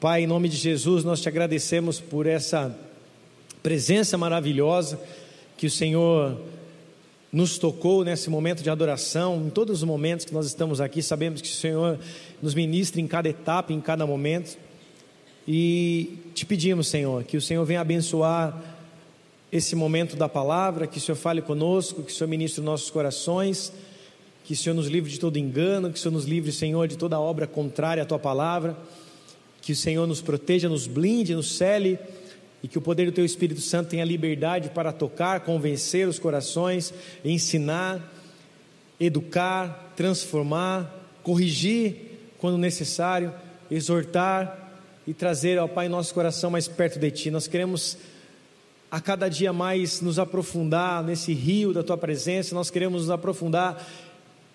Pai, em nome de Jesus, nós te agradecemos por essa presença maravilhosa que o Senhor nos tocou nesse momento de adoração, em todos os momentos que nós estamos aqui, sabemos que o Senhor nos ministra em cada etapa, em cada momento. E te pedimos, Senhor, que o Senhor venha abençoar esse momento da palavra, que o Senhor fale conosco, que o Senhor ministre os nossos corações, que o Senhor nos livre de todo engano, que o Senhor nos livre, Senhor, de toda obra contrária à tua palavra, que o Senhor nos proteja, nos blinde, nos cele e que o poder do teu Espírito Santo tenha liberdade para tocar, convencer os corações, ensinar, educar, transformar, corrigir quando necessário, exortar e trazer, ó Pai, nosso coração mais perto de Ti. Nós queremos a cada dia mais nos aprofundar nesse rio da Tua presença, nós queremos nos aprofundar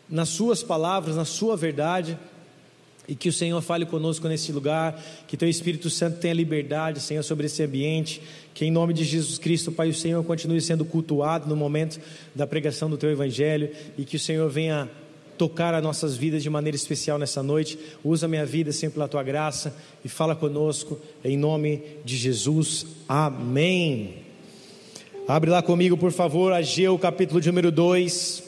nas Suas palavras, na Sua verdade. E que o Senhor fale conosco nesse lugar, que Teu Espírito Santo tenha liberdade, Senhor, sobre esse ambiente, que em nome de Jesus Cristo, Pai, o Senhor continue sendo cultuado no momento da pregação do Teu Evangelho e que o Senhor venha tocar as nossas vidas de maneira especial nessa noite. Usa minha vida sempre pela tua graça e fala conosco em nome de Jesus. Amém. Abre lá comigo, por favor, Ageu, capítulo de número 2,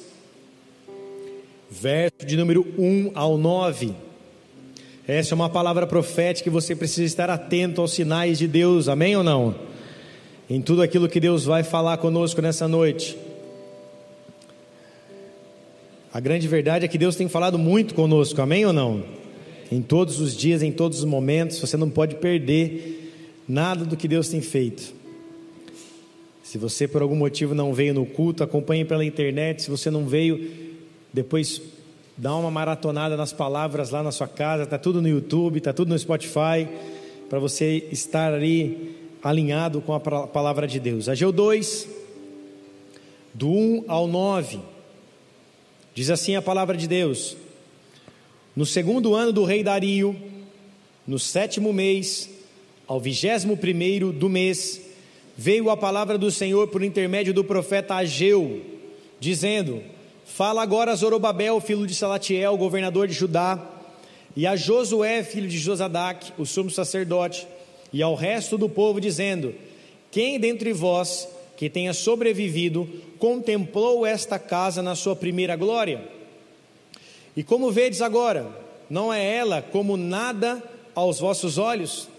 verso de número 1 ao 9. Essa é uma palavra profética que você precisa estar atento aos sinais de Deus, amém ou não? Em tudo aquilo que Deus vai falar conosco nessa noite. A grande verdade é que Deus tem falado muito conosco, amém ou não? Em todos os dias, em todos os momentos, você não pode perder nada do que Deus tem feito. Se você por algum motivo não veio no culto, acompanhe pela internet. Se você não veio, depois dá uma maratonada nas palavras lá na sua casa. Tá tudo no YouTube, tá tudo no Spotify, para você estar ali alinhado com a palavra de Deus. Ageu 2, do 1 ao 9. Diz assim a palavra de Deus: No segundo ano do rei Dario, no sétimo mês, ao vigésimo primeiro do mês, veio a palavra do Senhor por intermédio do profeta Ageu, dizendo: Fala agora a Zorobabel, filho de Salatiel, governador de Judá, e a Josué, filho de Josadac, o sumo sacerdote, e ao resto do povo, dizendo: Quem dentre vós que tenha sobrevivido, contemplou esta casa na sua primeira glória. E como vedes agora, não é ela como nada aos vossos olhos?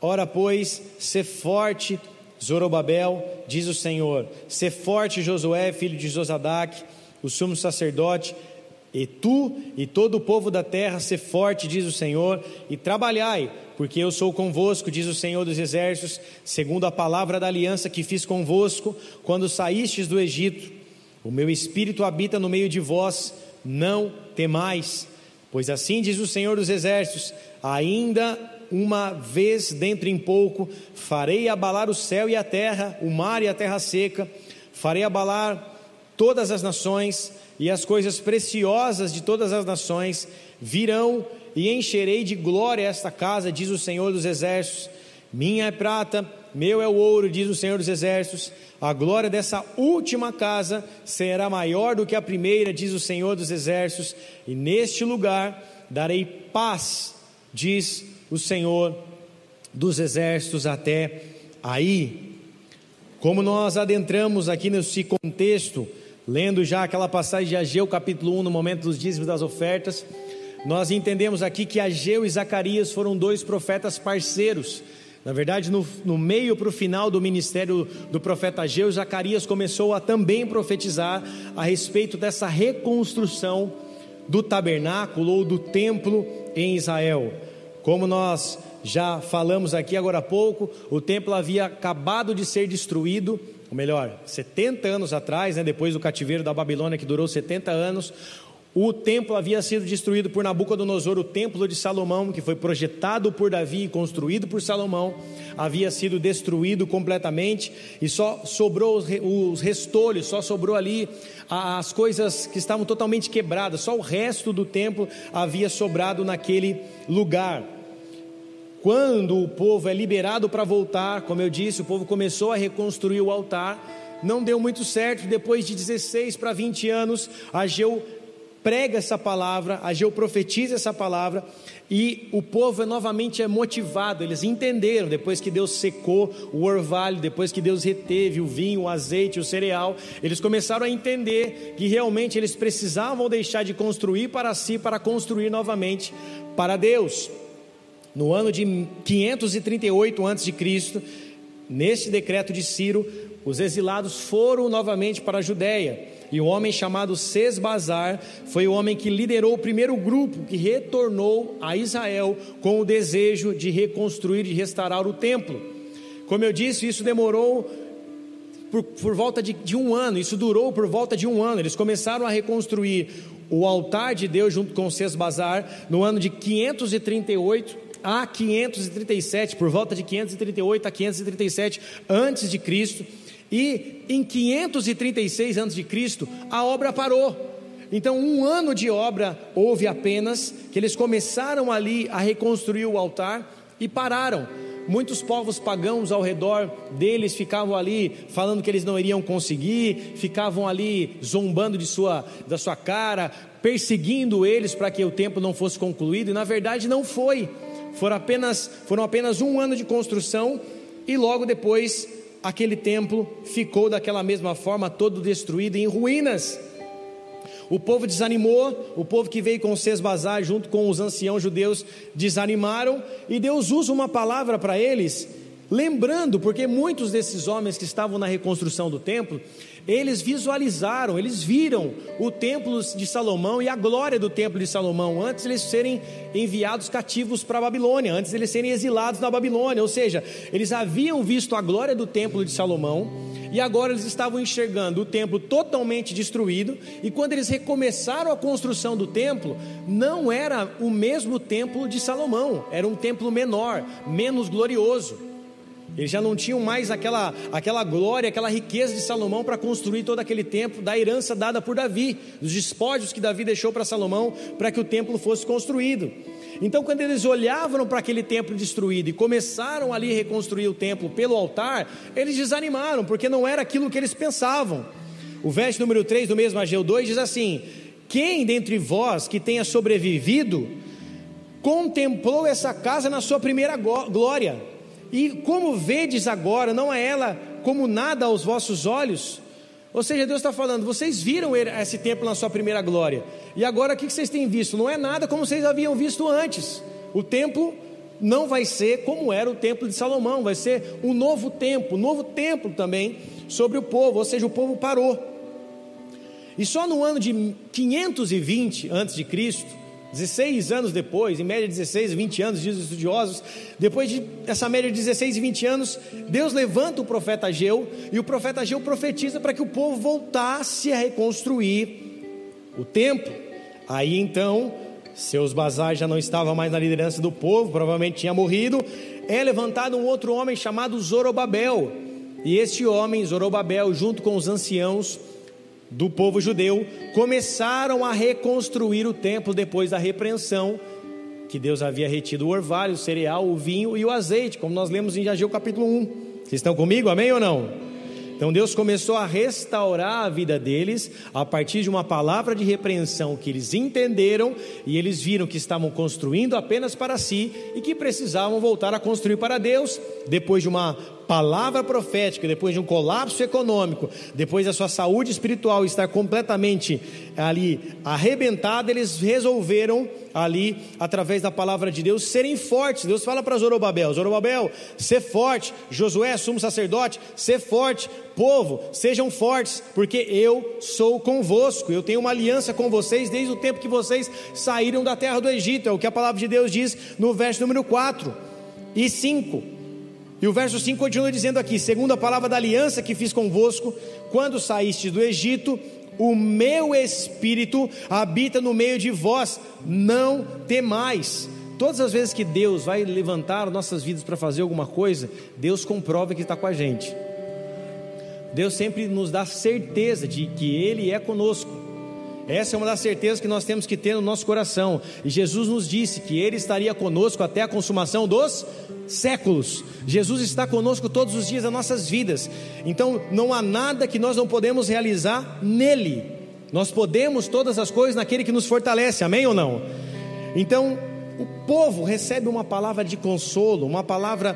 Ora, pois, se forte, Zorobabel, diz o Senhor, se forte, Josué, filho de Josadac, o sumo sacerdote, e tu e todo o povo da terra, se forte, diz o Senhor, e trabalhai, porque eu sou convosco, diz o Senhor dos Exércitos, segundo a palavra da aliança que fiz convosco, quando saístes do Egito. O meu espírito habita no meio de vós, não temais, pois assim diz o Senhor dos Exércitos: ainda uma vez dentro em pouco, farei abalar o céu e a terra, o mar e a terra seca, farei abalar todas as nações, e as coisas preciosas de todas as nações virão e encherei de glória esta casa, diz o Senhor dos Exércitos. Minha é prata, meu é o ouro, diz o Senhor dos Exércitos. A glória dessa última casa será maior do que a primeira, diz o Senhor dos Exércitos. E neste lugar darei paz, diz o Senhor dos Exércitos, até aí. Como nós adentramos aqui nesse contexto, lendo já aquela passagem de Ageu, capítulo 1, no momento dos dízimos das ofertas nós entendemos aqui que Ageu e Zacarias foram dois profetas parceiros. Na verdade, no, no meio para o final do ministério do profeta Ageu, Zacarias começou a também profetizar a respeito dessa reconstrução do tabernáculo ou do templo em Israel. Como nós já falamos aqui agora há pouco, o templo havia acabado de ser destruído, ou melhor, 70 anos atrás, né, depois do cativeiro da Babilônia, que durou 70 anos, o templo havia sido destruído por Nabucodonosor, o templo de Salomão, que foi projetado por Davi e construído por Salomão, havia sido destruído completamente e só sobrou os restolhos, só sobrou ali as coisas que estavam totalmente quebradas, só o resto do templo havia sobrado naquele lugar. Quando o povo é liberado para voltar, como eu disse, o povo começou a reconstruir o altar, não deu muito certo, depois de 16 para 20 anos, Ageu prega essa palavra, Ageu profetiza essa palavra, e o povo é novamente é motivado, eles entenderam, depois que Deus secou o orvalho, depois que Deus reteve o vinho, o azeite, o cereal, eles começaram a entender que realmente eles precisavam deixar de construir para si, para construir novamente para Deus. No ano de 538 a.C., neste decreto de Ciro, os exilados foram novamente para a Judéia. E o homem chamado Sesbazar foi o homem que liderou o primeiro grupo que retornou a Israel com o desejo de reconstruir e restaurar o templo. Como eu disse, isso demorou por, por volta de, de um ano, isso durou por volta de um ano. Eles começaram a reconstruir o altar de Deus junto com Sesbazar no ano de 538 a 537, por volta de 538 a 537 antes de Cristo. E em 536 a.C., a obra parou. Então, um ano de obra houve apenas, que eles começaram ali a reconstruir o altar e pararam. Muitos povos pagãos ao redor deles ficavam ali falando que eles não iriam conseguir, ficavam ali zombando de sua, da sua cara, perseguindo eles para que o templo não fosse concluído, e na verdade não foi. Foram apenas, foram apenas um ano de construção e logo depois aquele templo ficou daquela mesma forma, todo destruído, em ruínas. O povo desanimou, o povo que veio com Sesbazar junto com os anciãos judeus desanimaram, e Deus usa uma palavra para eles, lembrando, porque muitos desses homens que estavam na reconstrução do templo, eles visualizaram, eles viram o templo de Salomão e a glória do templo de Salomão antes de eles serem enviados cativos para a Babilônia, antes de eles serem exilados na Babilônia, ou seja, eles haviam visto a glória do templo de Salomão e agora eles estavam enxergando o templo totalmente destruído, e quando eles recomeçaram a construção do templo, não era o mesmo templo de Salomão, era um templo menor, menos glorioso. Eles já não tinham mais aquela, aquela glória, aquela riqueza de Salomão para construir todo aquele templo, da herança dada por Davi, dos despojos que Davi deixou para Salomão para que o templo fosse construído. Então, quando eles olhavam para aquele templo destruído e começaram ali a reconstruir o templo pelo altar, eles desanimaram, porque não era aquilo que eles pensavam. O verso número 3 do mesmo Ageu 2 diz assim: Quem dentre vós que tenha sobrevivido contemplou essa casa na sua primeira glória? E como vedes agora, não é ela como nada aos vossos olhos? Ou seja, Deus está falando, vocês viram esse templo na sua primeira glória, e agora o que vocês têm visto? Não é nada como vocês haviam visto antes. O templo não vai ser como era o templo de Salomão, vai ser um novo templo, um novo templo também sobre o povo, ou seja, o povo parou. E só no ano de 520 antes de Cristo, 16 anos depois, em média 16, 20 anos, dizem os estudiosos, depois de essa média de 16 e 20 anos, Deus levanta o profeta Ageu e o profeta Ageu profetiza para que o povo voltasse a reconstruir o templo. Aí então, seus bazares já não estavam mais na liderança do povo, provavelmente tinha morrido. É levantado um outro homem chamado Zorobabel. E este homem, Zorobabel, junto com os anciãos, do povo judeu começaram a reconstruir o templo depois da repreensão que Deus havia retido o orvalho, o cereal, o vinho e o azeite, como nós lemos em Ageu capítulo 1. Vocês estão comigo? Amém ou não? Então Deus começou a restaurar a vida deles a partir de uma palavra de repreensão que eles entenderam e eles viram que estavam construindo apenas para si e que precisavam voltar a construir para Deus, depois de uma palavra profética, depois de um colapso econômico, depois da sua saúde espiritual estar completamente ali arrebentada, eles resolveram ali, através da palavra de Deus, serem fortes. Deus fala para Zorobabel: Zorobabel, ser forte. Josué, sumo sacerdote, ser forte. Povo, sejam fortes, porque eu sou convosco. Eu tenho uma aliança com vocês desde o tempo que vocês saíram da terra do Egito. É o que a palavra de Deus diz no verso número 4 e 5. E o verso 5 continua dizendo aqui: segundo a palavra da aliança que fiz convosco, quando saíste do Egito, o meu espírito habita no meio de vós, não temais. Todas as vezes que Deus vai levantar nossas vidas para fazer alguma coisa, Deus comprova que está com a gente. Deus sempre nos dá certeza de que Ele é conosco. Essa é uma das certezas que nós temos que ter no nosso coração. E Jesus nos disse que Ele estaria conosco até a consumação dos séculos. Jesus está conosco todos os dias das nossas vidas. Então não há nada que nós não podemos realizar nele. Nós podemos todas as coisas naquele que nos fortalece, amém ou não? Então, o povo recebe uma palavra de consolo, uma palavra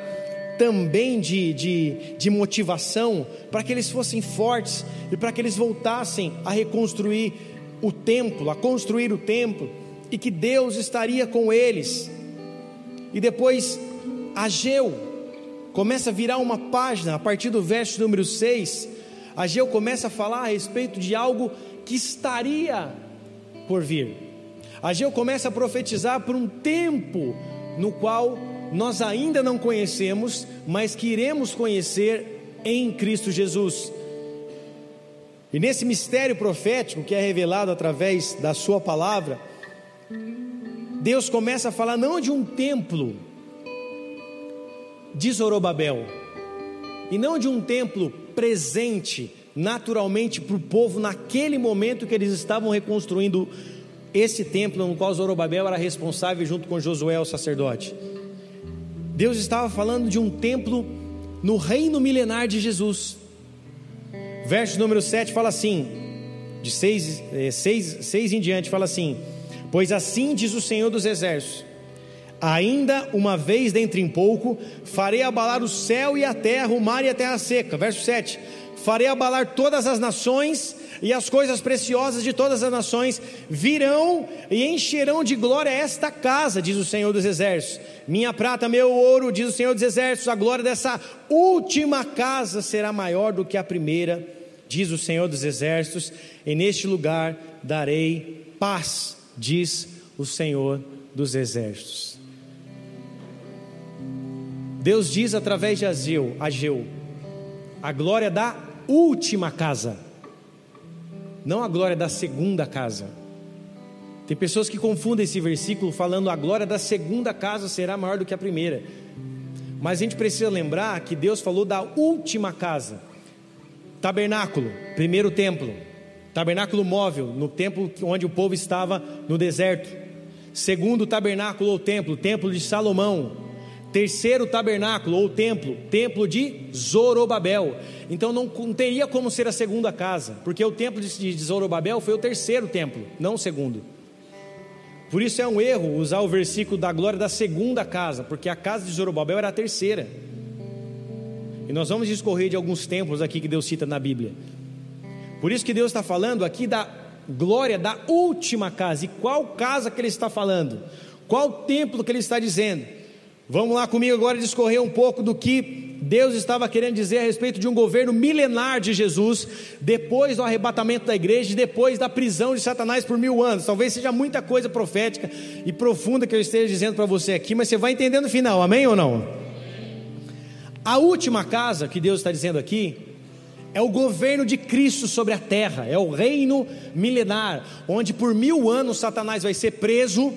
também de, de, de motivação, para que eles fossem fortes e para que eles voltassem a reconstruir o templo, a construir o templo, e que Deus estaria com eles. E depois, Ageu começa a virar uma página, a partir do verso número 6, Ageu começa a falar a respeito de algo que estaria por vir. Ageu começa a profetizar por um tempo no qual nós ainda não conhecemos, mas que iremos conhecer em Cristo Jesus. E nesse mistério profético que é revelado através da Sua palavra, Deus começa a falar não de um templo de Zorobabel, e não de um templo presente naturalmente para o povo naquele momento que eles estavam reconstruindo esse templo no qual Zorobabel era responsável junto com Josué, o sacerdote. Deus estava falando de um templo no reino milenar de Jesus. Verso número 7 fala assim, de 6, 6, 6 em diante, fala assim: Pois assim diz o Senhor dos Exércitos: Ainda uma vez dentre em pouco, farei abalar o céu e a terra, o mar e a terra seca. Verso 7: Farei abalar todas as nações, e as coisas preciosas de todas as nações virão e encherão de glória esta casa, diz o Senhor dos Exércitos. Minha prata, meu ouro, diz o Senhor dos Exércitos, a glória dessa última casa será maior do que a primeira, diz o Senhor dos Exércitos, e neste lugar darei paz, diz o Senhor dos Exércitos. Deus diz através de Ageu, Ageu a glória da última casa, não a glória da segunda casa. Tem pessoas que confundem esse versículo falando a glória da segunda casa será maior do que a primeira. Mas a gente precisa lembrar que Deus falou da última casa. Tabernáculo, primeiro templo. Tabernáculo móvel, no templo onde o povo estava no deserto. Segundo tabernáculo ou templo, templo de Salomão, Terceiro tabernáculo ou templo, templo de Zorobabel. Então não, não teria como ser a segunda casa, porque o templo de, de Zorobabel foi o terceiro templo, não o segundo. Por isso é um erro usar o versículo da glória da segunda casa, porque a casa de Zorobabel era a terceira. E nós vamos discorrer de alguns templos aqui que Deus cita na Bíblia. Por isso que Deus está falando aqui da glória da última casa. E qual casa que Ele está falando? Qual templo que Ele está dizendo? Vamos lá comigo agora discorrer um pouco do que Deus estava querendo dizer a respeito de um governo milenar de Jesus, depois do arrebatamento da igreja e depois da prisão de Satanás por mil anos. Talvez seja muita coisa profética e profunda que eu esteja dizendo para você aqui, mas você vai entender no final, amém ou não? A última casa que Deus está dizendo aqui é o governo de Cristo sobre a terra, é o reino milenar, onde por mil anos Satanás vai ser preso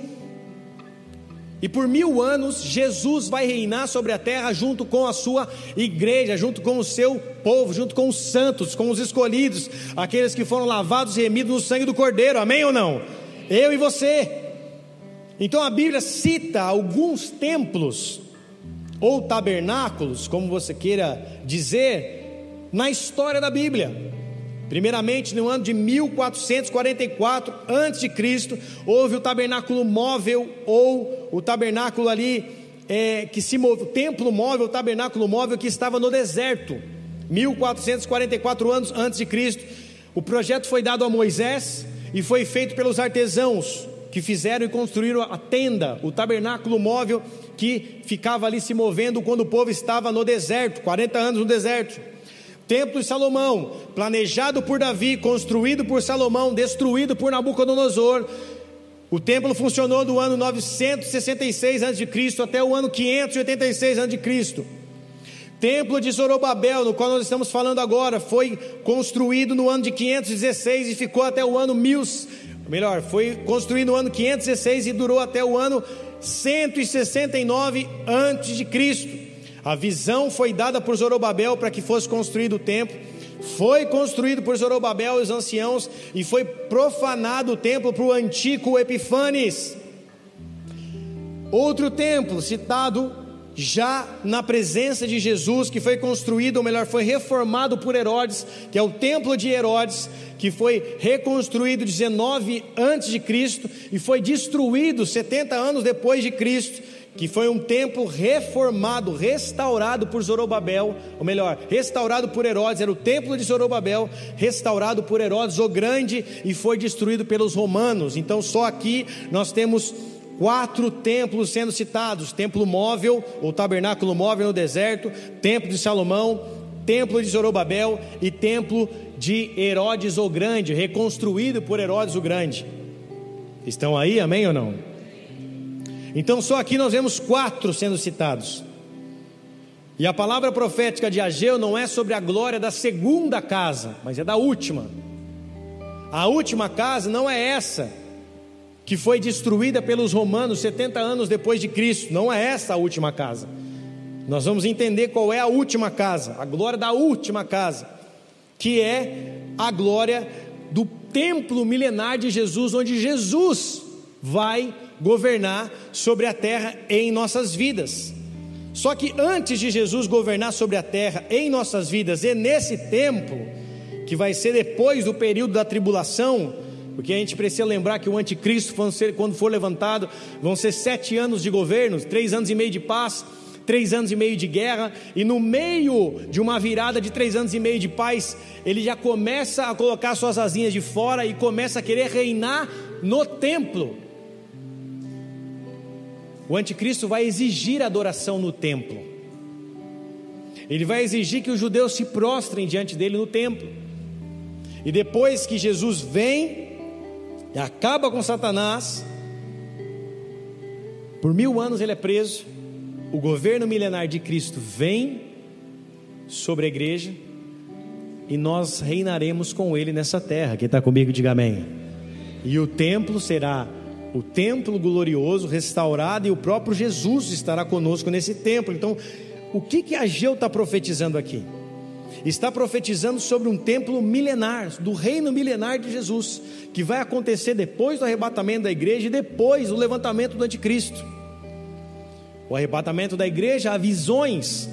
e por mil anos Jesus vai reinar sobre a terra junto com a sua igreja, junto com o seu povo, junto com os santos, com os escolhidos, aqueles que foram lavados e remidos no sangue do Cordeiro, amém ou não? Eu e você. Então a Bíblia cita alguns templos, ou tabernáculos, como você queira dizer, na história da Bíblia. Primeiramente, no ano de 1444 a.C., houve o tabernáculo móvel ou o tabernáculo ali é, que se move, o templo móvel, o tabernáculo móvel que estava no deserto. 1444 anos antes de Cristo. O projeto foi dado a Moisés e foi feito pelos artesãos que fizeram e construíram a tenda, o tabernáculo móvel que ficava ali se movendo quando o povo estava no deserto, 40 anos no deserto. Templo de Salomão, planejado por Davi, construído por Salomão, destruído por Nabucodonosor. O templo funcionou do ano 966 a.C. até o ano 586 a.C. Templo de Zorobabel, no qual nós estamos falando agora, foi construído no ano de 516 e ficou até o ano 1000, melhor, foi construído no ano 516 e durou até o ano 169 antes de Cristo. A visão foi dada por Zorobabel para que fosse construído o templo. Foi construído por Zorobabel e os anciãos e foi profanado o templo para o antigo Epifanes. Outro templo citado já na presença de Jesus, que foi construído, ou melhor, foi reformado por Herodes, que é o templo de Herodes, que foi reconstruído 19 antes de Cristo e foi destruído 70 anos depois de Cristo, que foi um templo reformado, restaurado por Zorobabel, ou melhor, restaurado por Herodes, era o templo de Zorobabel, restaurado por Herodes o Grande e foi destruído pelos romanos. Então, só aqui nós temos quatro templos sendo citados: templo móvel, ou tabernáculo móvel no deserto, templo de Salomão, templo de Zorobabel e templo de Herodes o Grande, reconstruído por Herodes o Grande. Estão aí, amém ou não? Então, só aqui nós vemos quatro sendo citados. E a palavra profética de Ageu não é sobre a glória da segunda casa, mas é da última. A última casa não é essa que foi destruída pelos romanos 70 anos depois de Cristo. Não é essa a última casa. Nós vamos entender qual é a última casa, a glória da última casa, que é a glória do templo milenar de Jesus, onde Jesus vai governar sobre a terra em nossas vidas. Só que antes de Jesus governar sobre a terra em nossas vidas e nesse tempo, que vai ser depois do período da tribulação, porque a gente precisa lembrar que o anticristo, quando for levantado, vão ser sete anos de governo, três anos e meio de paz, três anos e meio de guerra, e no meio de uma virada de três anos e meio de paz, ele já começa a colocar suas asinhas de fora e começa a querer reinar no templo. O anticristo vai exigir adoração no templo. Ele vai exigir que os judeus se prostrem diante dele no templo. E depois que Jesus vem, e acaba com Satanás. Por mil anos ele é preso. O governo milenar de Cristo vem sobre a igreja e nós reinaremos com ele nessa terra. Quem está comigo, diga amém. E o templo será o templo glorioso, restaurado, e o próprio Jesus estará conosco nesse templo. Então, o que que Ageu está profetizando aqui? Está profetizando sobre um templo milenar, do reino milenar de Jesus, que vai acontecer depois do arrebatamento da igreja e depois do levantamento do anticristo. O arrebatamento da igreja, há visões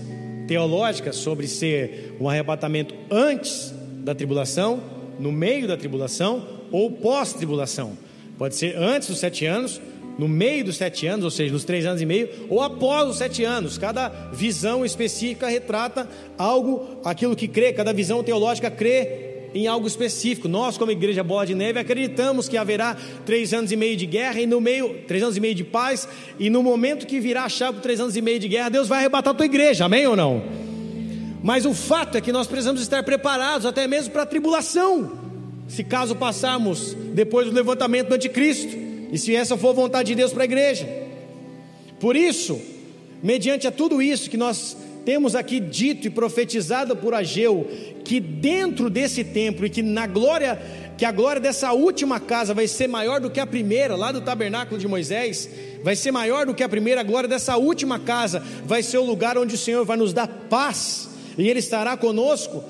teológicas sobre ser um arrebatamento antes da tribulação, no meio da tribulação ou pós-tribulação. Pode ser antes dos sete anos no meio dos sete anos, ou seja, nos três anos e meio, ou após os sete anos. Cada visão específica retrata algo, aquilo que crê, cada visão teológica crê em algo específico. Nós, como Igreja Bola de Neve, acreditamos que haverá três anos e meio de guerra e no meio, três anos e meio de paz, e no momento que virá a chave três anos e meio de guerra, Deus vai arrebatar a tua igreja, amém ou não? Mas o fato é que nós precisamos estar preparados até mesmo para a tribulação, se caso passarmos depois do levantamento do anticristo e se essa for a vontade de Deus para a igreja. Por isso, mediante a tudo isso que nós temos aqui dito e profetizado por Ageu, que dentro desse templo e que na glória, que a glória dessa última casa vai ser maior do que a primeira, lá do tabernáculo de Moisés, vai ser maior do que a primeira, a glória dessa última casa vai ser o lugar onde o Senhor vai nos dar paz e Ele estará conosco.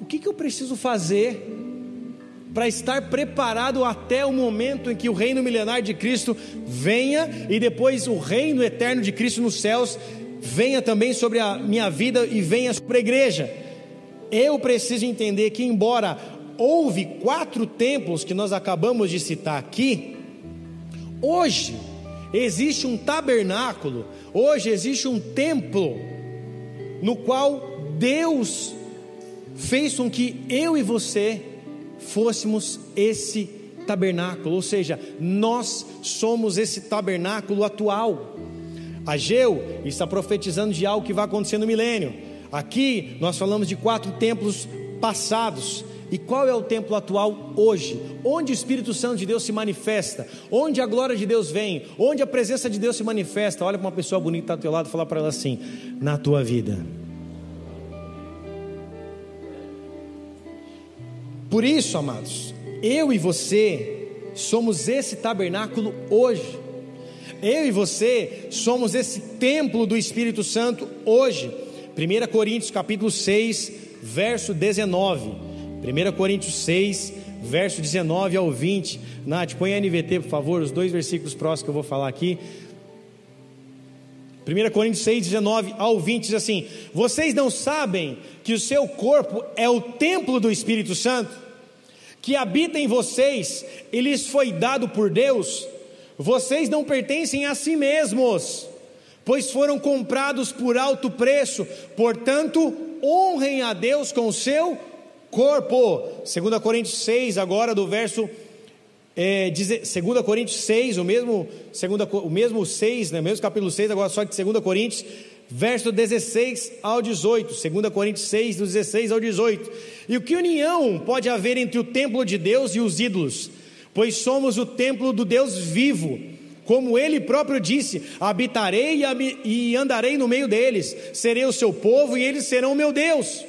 O que, que eu preciso fazer para estar preparado até o momento em que o reino milenar de Cristo venha e depois o reino eterno de Cristo nos céus venha também sobre a minha vida e venha sobre a igreja. Eu preciso entender que, embora houve quatro templos que nós acabamos de citar aqui, hoje existe um tabernáculo, hoje existe um templo, no qual Deus fez com que eu e você fôssemos esse tabernáculo, ou seja, nós somos esse tabernáculo atual. Ageu está profetizando de algo que vai acontecer no milênio. Aqui nós falamos de quatro templos passados. E qual é o templo atual hoje? Onde o Espírito Santo de Deus se manifesta? Onde a glória de Deus vem? Onde a presença de Deus se manifesta? Olha para uma pessoa bonita ao teu lado e fala para ela assim: na tua vida. Por isso, amados, eu e você somos esse tabernáculo hoje. Eu e você somos esse templo do Espírito Santo hoje. 1 Coríntios capítulo 6, verso 19. 1 Coríntios 6, verso 19 ao 20. Nath, põe a NVT, por favor, os dois versículos próximos que eu vou falar aqui. 1 Coríntios 6, 19 ao 20 diz assim: Vocês não sabem que o seu corpo é o templo do Espírito Santo, que habita em vocês e lhes foi dado por Deus? Vocês não pertencem a si mesmos, pois foram comprados por alto preço, portanto, honrem a Deus com o seu corpo. 2 Coríntios 6, agora do verso é, 2 Coríntios 6, o mesmo, segunda, o mesmo 6, né, mesmo capítulo 6, agora só que 2 Coríntios, verso 16 ao 18. 2 Coríntios 6, do 16 ao 18. E o que união pode haver entre o templo de Deus e os ídolos? Pois somos o templo do Deus vivo. Como ele próprio disse: habitarei e andarei no meio deles, serei o seu povo e eles serão o meu Deus.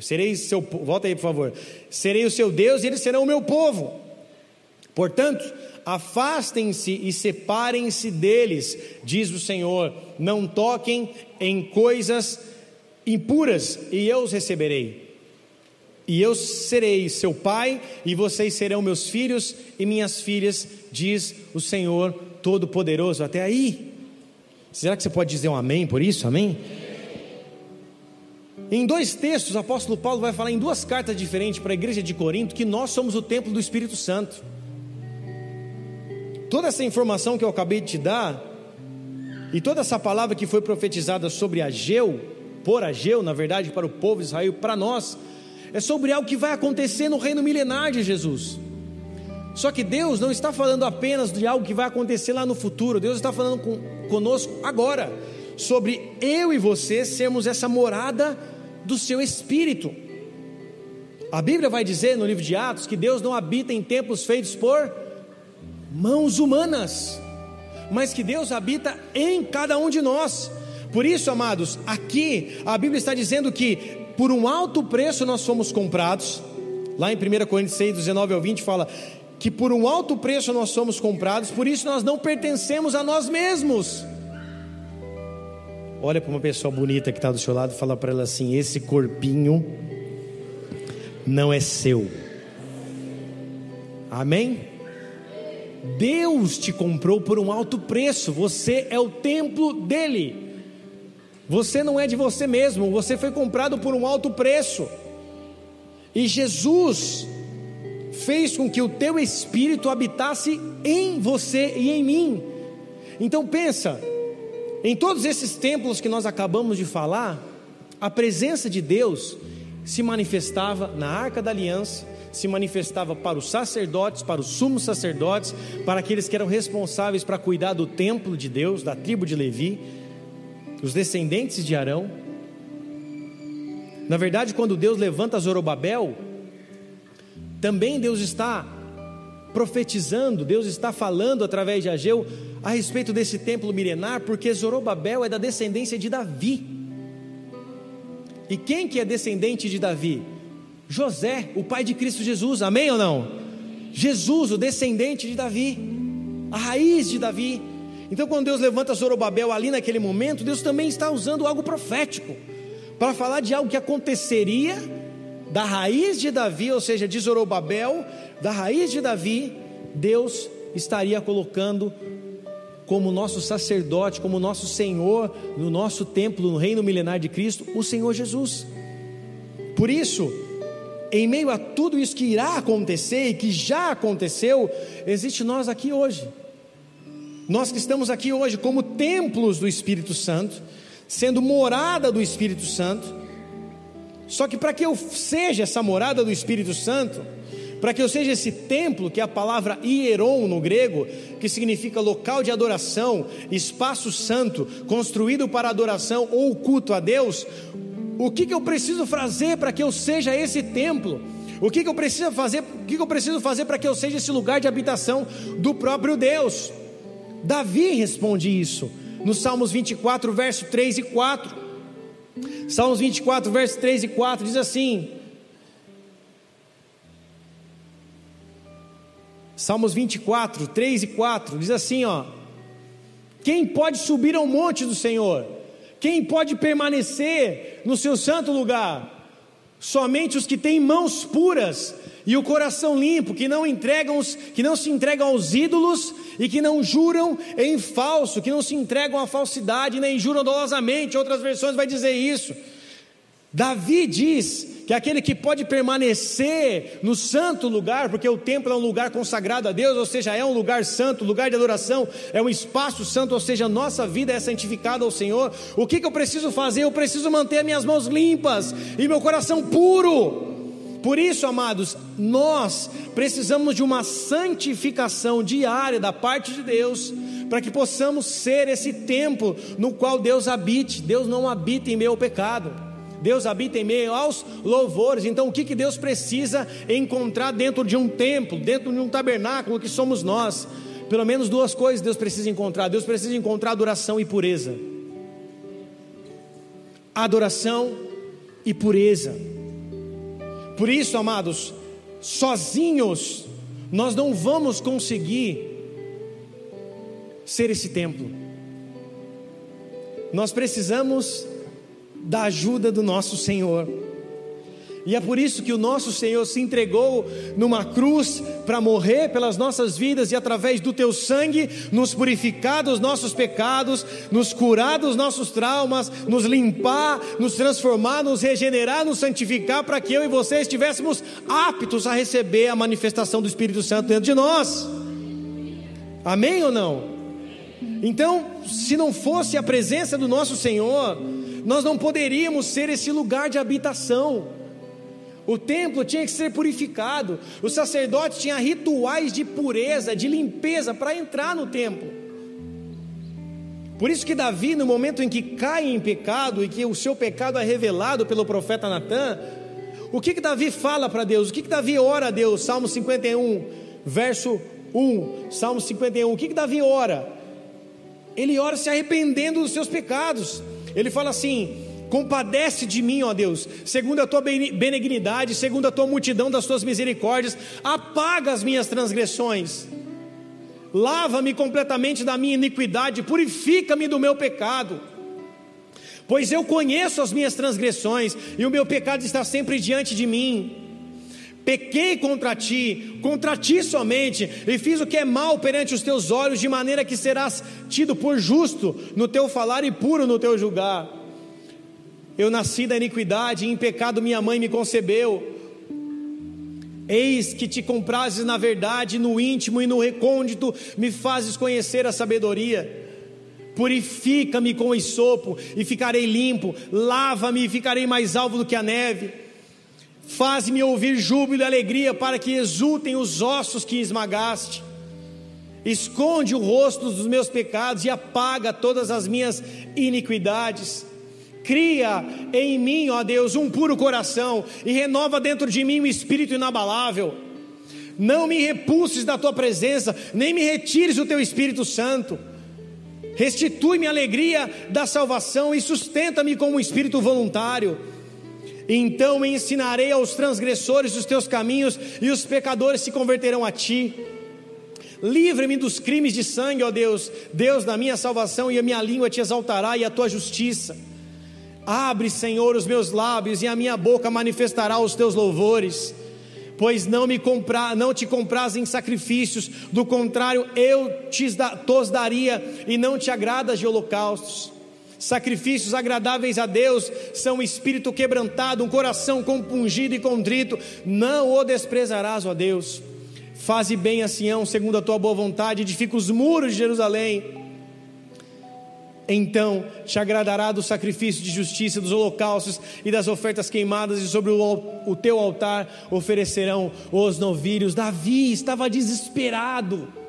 Serei seu, volta aí por favor. Serei o seu Deus e eles serão o meu povo. Portanto, afastem-se e separem-se deles, diz o Senhor, não toquem em coisas impuras, e eu os receberei. E eu serei seu pai, e vocês serão meus filhos e minhas filhas, diz o Senhor Todo-Poderoso. Até aí. Será que você pode dizer um amém por isso? Amém? Em dois textos, o apóstolo Paulo vai falar em duas cartas diferentes para a igreja de Corinto que nós somos o templo do Espírito Santo. Toda essa informação que eu acabei de te dar, e toda essa palavra que foi profetizada sobre Ageu, por Ageu, na verdade, para o povo de Israel, para nós, é sobre algo que vai acontecer no reino milenar de Jesus. Só que Deus não está falando apenas de algo que vai acontecer lá no futuro, Deus está falando com, conosco agora, sobre eu e você sermos essa morada do seu espírito. A Bíblia vai dizer no livro de Atos que Deus não habita em templos feitos por mãos humanas, mas que Deus habita em cada um de nós. Por isso, amados, aqui a Bíblia está dizendo que por um alto preço nós fomos comprados. Lá em 1 Coríntios 6, 19 ao 20 fala que por um alto preço nós somos comprados, por isso nós não pertencemos a nós mesmos. Olha para uma pessoa bonita que está do seu lado e fala para ela assim: esse corpinho não é seu. Amém? Deus te comprou por um alto preço, você é o templo dele. Você não é de você mesmo, você foi comprado por um alto preço. E Jesus fez com que o teu espírito habitasse em você e em mim. Então pensa, em todos esses templos que nós acabamos de falar, a presença de Deus se manifestava na Arca da Aliança, se manifestava para os sacerdotes, para os sumos sacerdotes, para aqueles que eram responsáveis para cuidar do templo de Deus, da tribo de Levi, os descendentes de Arão. Na verdade, quando Deus levanta Zorobabel, também Deus está profetizando, Deus está falando através de Ageu a respeito desse templo milenar, porque Zorobabel é da descendência de Davi. E quem que é descendente de Davi? José, o pai de Cristo Jesus, amém ou não? Jesus, o descendente de Davi, a raiz de Davi. Então, quando Deus levanta Zorobabel ali naquele momento, Deus também está usando algo profético para falar de algo que aconteceria da raiz de Davi, ou seja, de Zorobabel, da raiz de Davi, Deus estaria colocando como nosso sacerdote, como nosso Senhor no nosso templo, no reino milenar de Cristo, o Senhor Jesus. Por isso, em meio a tudo isso que irá acontecer e que já aconteceu, existe nós aqui hoje. Nós que estamos aqui hoje como templos do Espírito Santo, sendo morada do Espírito Santo. Só que para que eu seja essa morada do Espírito Santo, para que eu seja esse templo, que é a palavra hieron no grego, que significa local de adoração, espaço santo, construído para adoração ou culto a Deus, o que, que eu preciso fazer para que eu seja esse templo? O que, que eu preciso fazer? O que, que eu preciso fazer para que eu seja esse lugar de habitação do próprio Deus? Davi responde isso no Salmos 24, verso 3 e 4. Salmos 24, verso 3 e 4 diz assim: Salmos 24, 3 e 4 diz assim: ó, quem pode subir ao monte do Senhor? Quem pode permanecer no seu santo lugar? Somente os que têm mãos puras e o coração limpo, que não entregam, que não se entregam aos ídolos e que não juram em falso, que não se entregam à falsidade nem juram dolosamente. Outras versões vai dizer isso. Davi diz que aquele que pode permanecer no santo lugar, porque o templo é um lugar consagrado a Deus, ou seja, é um lugar santo, lugar de adoração, é um espaço santo, ou seja, nossa vida é santificada ao Senhor. O que, que eu preciso fazer? Eu preciso manter minhas mãos limpas e meu coração puro. Por isso, amados, nós precisamos de uma santificação diária da parte de Deus, para que possamos ser esse templo no qual Deus habite. Deus não habita em ao pecado. Deus habita em meio aos louvores. Então, o que, que Deus precisa encontrar dentro de um templo, dentro de um tabernáculo que somos nós? Pelo menos duas coisas Deus precisa encontrar. Deus precisa encontrar adoração e pureza. Adoração e pureza. Por isso, amados, sozinhos nós não vamos conseguir ser esse templo. Nós precisamos da ajuda do nosso Senhor. E é por isso que o nosso Senhor se entregou numa cruz para morrer pelas nossas vidas e através do teu sangue nos purificar dos nossos pecados, nos curar dos nossos traumas, nos limpar, nos transformar, nos regenerar, nos santificar para que eu e você estivéssemos aptos a receber a manifestação do Espírito Santo dentro de nós. Amém ou não? Então, se não fosse a presença do nosso Senhor, nós não poderíamos ser esse lugar de habitação. O templo tinha que ser purificado, o sacerdote tinha rituais de pureza, de limpeza para entrar no templo. Por isso que Davi, no momento em que cai em pecado e que o seu pecado é revelado pelo profeta Natan, o que que Davi fala para Deus? O que que Davi ora a Deus? Salmo 51, verso 1. Salmo 51. O que que Davi ora? Ele ora se arrependendo dos seus pecados. Ele fala assim: Compadece de mim, ó Deus, segundo a tua benignidade, segundo a tua multidão das tuas misericórdias, apaga as minhas transgressões. Lava-me completamente da minha iniquidade, purifica-me do meu pecado. Pois eu conheço as minhas transgressões e o meu pecado está sempre diante de mim. Pequei contra ti, contra ti somente, e fiz o que é mal perante os teus olhos, de maneira que serás tido por justo no teu falar e puro no teu julgar. Eu nasci da iniquidade, e em pecado minha mãe me concebeu. Eis que te comprases na verdade, no íntimo e no recôndito, me fazes conhecer a sabedoria. Purifica-me com o esopo e ficarei limpo, lava-me e ficarei mais alvo do que a neve. Faz-me ouvir júbilo e alegria para que exultem os ossos que esmagaste. Esconde o rosto dos meus pecados e apaga todas as minhas iniquidades Cria em mim, ó Deus, um puro coração e renova dentro de mim um espírito inabalável. Não me repulses da tua presença, nem me retires o teu Espírito Santo. Restitui-me a alegria da salvação e sustenta-me com um espírito voluntário. Então ensinarei aos transgressores os teus caminhos e os pecadores se converterão a ti. Livre-me dos crimes de sangue, ó Deus, Deus da minha salvação, e a minha língua te exaltará e a tua justiça. Abre, Senhor, os meus lábios e a minha boca manifestará os teus louvores. Pois não me comprar, não te compras em sacrifícios, do contrário eu te daria e não te agradas de holocaustos. Sacrifícios agradáveis a Deus são um espírito quebrantado, um coração compungido e contrito, não o desprezarás, ó Deus. Faze bem a Sião, segundo a tua boa vontade, edifica os muros de Jerusalém então te agradará do sacrifício de justiça, dos holocaustos e das ofertas queimadas, e sobre o, o teu altar oferecerão os novilhos. Davi estava desesperado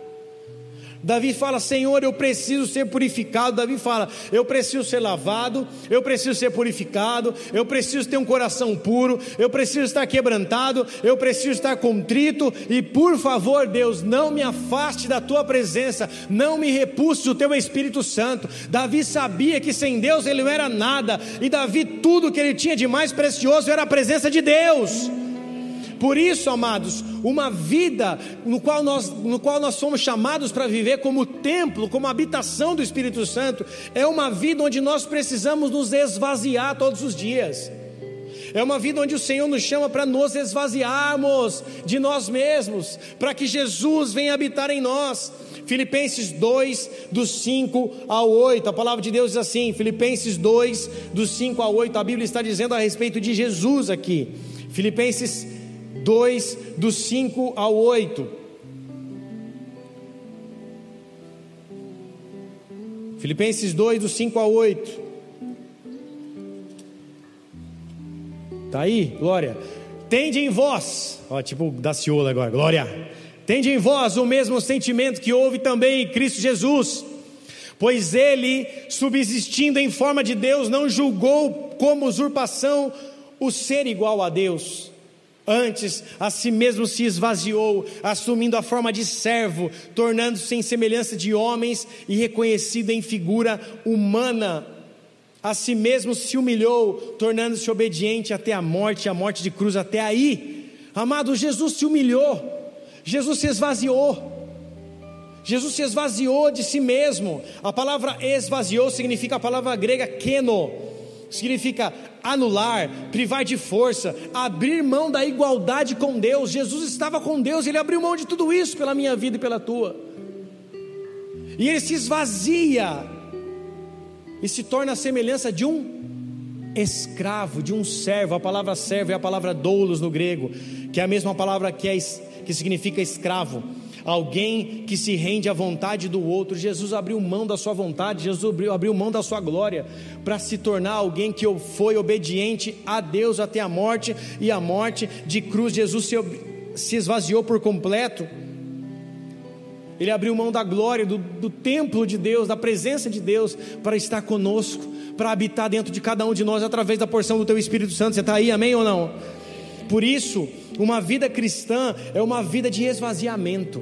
Davi fala: Senhor, eu preciso ser purificado. Davi fala: Eu preciso ser lavado, eu preciso ser purificado, eu preciso ter um coração puro, eu preciso estar quebrantado, eu preciso estar contrito. E por favor, Deus, não me afaste da tua presença, não me repulse o teu Espírito Santo. Davi sabia que sem Deus ele não era nada, e Davi, tudo que ele tinha de mais precioso era a presença de Deus. Por isso, amados, uma vida no qual nós, no qual nós somos chamados para viver como templo, como habitação do Espírito Santo, é uma vida onde nós precisamos nos esvaziar todos os dias. É uma vida onde o Senhor nos chama para nos esvaziarmos de nós mesmos, para que Jesus venha habitar em nós. Filipenses 2, dos 5 ao 8, a palavra de Deus diz assim: Filipenses 2, dos 5 ao 8, a Bíblia está dizendo a respeito de Jesus aqui. Filipenses 2, dos 5 ao 8. Filipenses 2, dos 5 ao 8. Está aí, glória. Tende em vós, ó, tipo da Ciola agora, glória. Tende em vós o mesmo sentimento que houve também em Cristo Jesus, pois ele, subsistindo em forma de Deus, não julgou como usurpação o ser igual a Deus. Antes, a si mesmo se esvaziou, assumindo a forma de servo, tornando-se em semelhança de homens e reconhecido em figura humana a si mesmo se humilhou, tornando-se obediente até a morte, a morte de cruz até aí. Amado, Jesus se humilhou, Jesus se esvaziou. Jesus se esvaziou de si mesmo. A palavra esvaziou significa a palavra grega keno, significa anular, privar de força, abrir mão da igualdade com Deus. Jesus estava com Deus, ele abriu mão de tudo isso pela minha vida e pela tua. E ele se esvazia e se torna a semelhança de um escravo, de um servo. A palavra servo é a palavra doulos no grego, que é a mesma palavra que, é, que significa escravo. Alguém que se rende à vontade do outro. Jesus abriu mão da sua vontade, Jesus abriu, abriu mão da sua glória para se tornar alguém que foi obediente a Deus até a morte e a morte de cruz. Jesus se, se esvaziou por completo ele abriu mão da glória, do, do templo de Deus, da presença de Deus, para estar conosco, para habitar dentro de cada um de nós através da porção do Teu Espírito Santo. Você está aí, amém ou não? Por isso, uma vida cristã é uma vida de esvaziamento.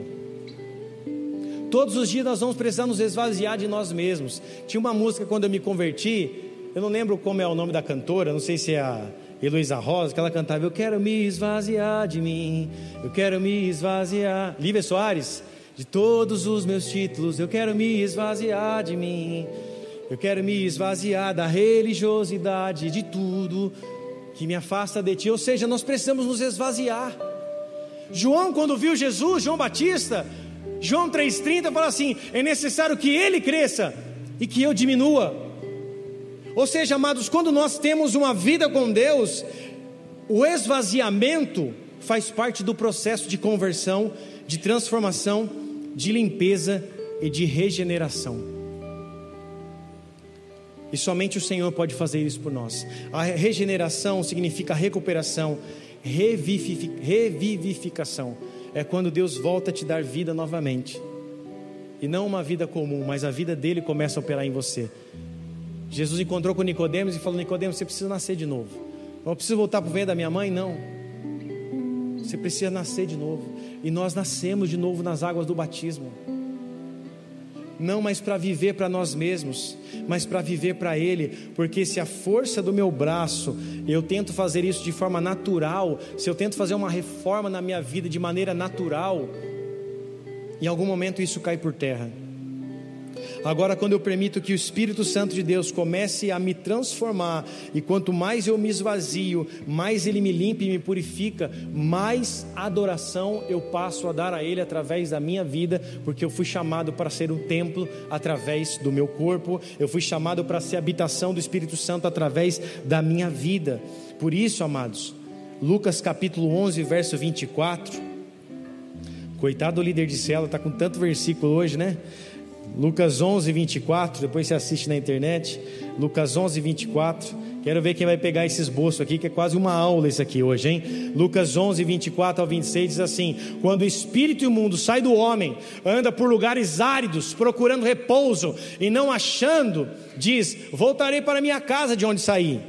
Todos os dias nós vamos precisar nos esvaziar de nós mesmos. Tinha uma música quando eu me converti, eu não lembro como é o nome da cantora, não sei se é a Heloísa Rosa, que ela cantava: Eu quero me esvaziar de mim, eu quero me esvaziar. Lívia Soares, de todos os meus títulos, eu quero me esvaziar de mim. Eu quero me esvaziar da religiosidade, de tudo que me afasta de ti. Ou seja, nós precisamos nos esvaziar. João, quando viu Jesus, João Batista, João 3,30 fala assim: é necessário que ele cresça e que eu diminua. Ou seja, amados, quando nós temos uma vida com Deus, o esvaziamento faz parte do processo de conversão, de transformação de limpeza e de regeneração. E somente o Senhor pode fazer isso por nós. A regeneração significa recuperação, revivificação. É quando Deus volta a te dar vida novamente. E não uma vida comum, mas a vida dele começa a operar em você. Jesus encontrou com Nicodemos e falou: Nicodemos, você precisa nascer de novo. Não preciso voltar para o ventre da minha mãe, não. Você precisa nascer de novo. E nós nascemos de novo nas águas do batismo. Não mais para viver para nós mesmos, mas para viver para Ele, porque se a força do meu braço, eu tento fazer isso de forma natural, se eu tento fazer uma reforma na minha vida de maneira natural, em algum momento isso cai por terra. Agora, quando eu permito que o Espírito Santo de Deus comece a me transformar, e quanto mais eu me esvazio, mais Ele me limpa e me purifica, mais adoração eu passo a dar a Ele através da minha vida, porque eu fui chamado para ser um templo através do meu corpo, eu fui chamado para ser habitação do Espírito Santo através da minha vida. Por isso, amados, Lucas capítulo 11, verso 24. Coitado do líder de cela, está com tanto versículo hoje, né? Lucas 11, 24. Depois você assiste na internet. Lucas 11, 24. Quero ver quem vai pegar esse esboço aqui, que é quase uma aula isso aqui hoje, hein? Lucas 11, 24 ao 26 diz assim: Quando o espírito imundo sai do homem, anda por lugares áridos, procurando repouso e não achando, diz: Voltarei para minha casa de onde saí.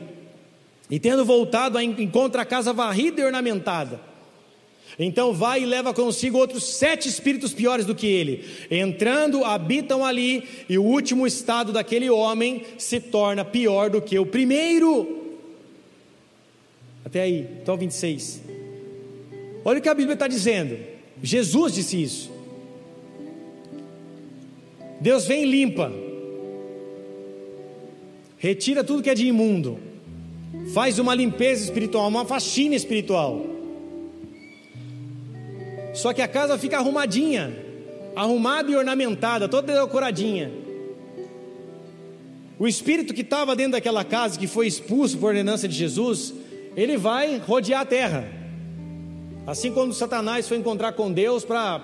E tendo voltado, encontra a casa varrida e ornamentada. Então vai e leva consigo outros sete espíritos piores do que ele. Entrando, habitam ali, e o último estado daquele homem se torna pior do que o primeiro. Até aí, então 26. Olha o que a Bíblia está dizendo. Jesus disse isso. Deus vem e limpa, retira tudo que é de imundo, faz uma limpeza espiritual, uma faxina espiritual. Só que a casa fica arrumadinha, arrumada e ornamentada, toda decoradinha. O espírito que estava dentro daquela casa, que foi expulso por ordenança de Jesus, ele vai rodear a terra. Assim quando Satanás foi encontrar com Deus para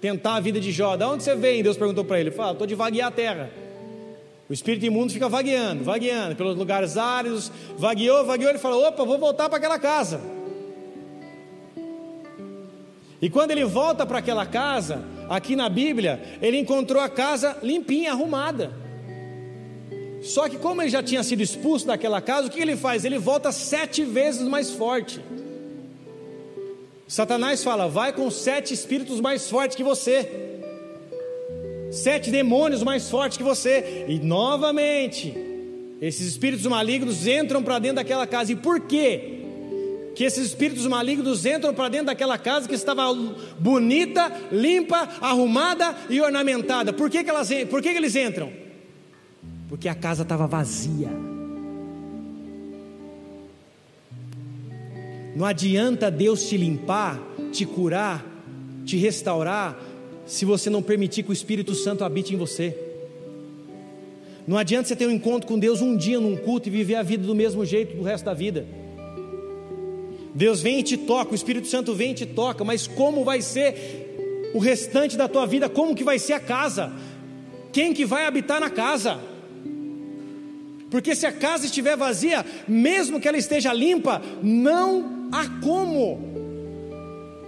tentar a vida de Jó, da onde você vem? Deus perguntou para ele, fala, estou de vaguear a terra. O espírito imundo fica vagueando, vagueando pelos lugares áridos, vagueou, vagueou, ele falou: opa, vou voltar para aquela casa. E quando ele volta para aquela casa, aqui na Bíblia, ele encontrou a casa limpinha, arrumada. Só que, como ele já tinha sido expulso daquela casa, o que ele faz? Ele volta sete vezes mais forte. Satanás fala: vai com sete espíritos mais fortes que você sete demônios mais fortes que você. E novamente, esses espíritos malignos entram para dentro daquela casa. E por quê? Que esses espíritos malignos entram para dentro daquela casa que estava bonita, limpa, arrumada e ornamentada. Por que, que, elas, por que, que eles entram? Porque a casa estava vazia. Não adianta Deus te limpar, te curar, te restaurar, se você não permitir que o Espírito Santo habite em você. Não adianta você ter um encontro com Deus um dia num culto e viver a vida do mesmo jeito do resto da vida. Deus vem e te toca, o Espírito Santo vem e te toca, mas como vai ser o restante da tua vida? Como que vai ser a casa? Quem que vai habitar na casa? Porque se a casa estiver vazia, mesmo que ela esteja limpa, não há como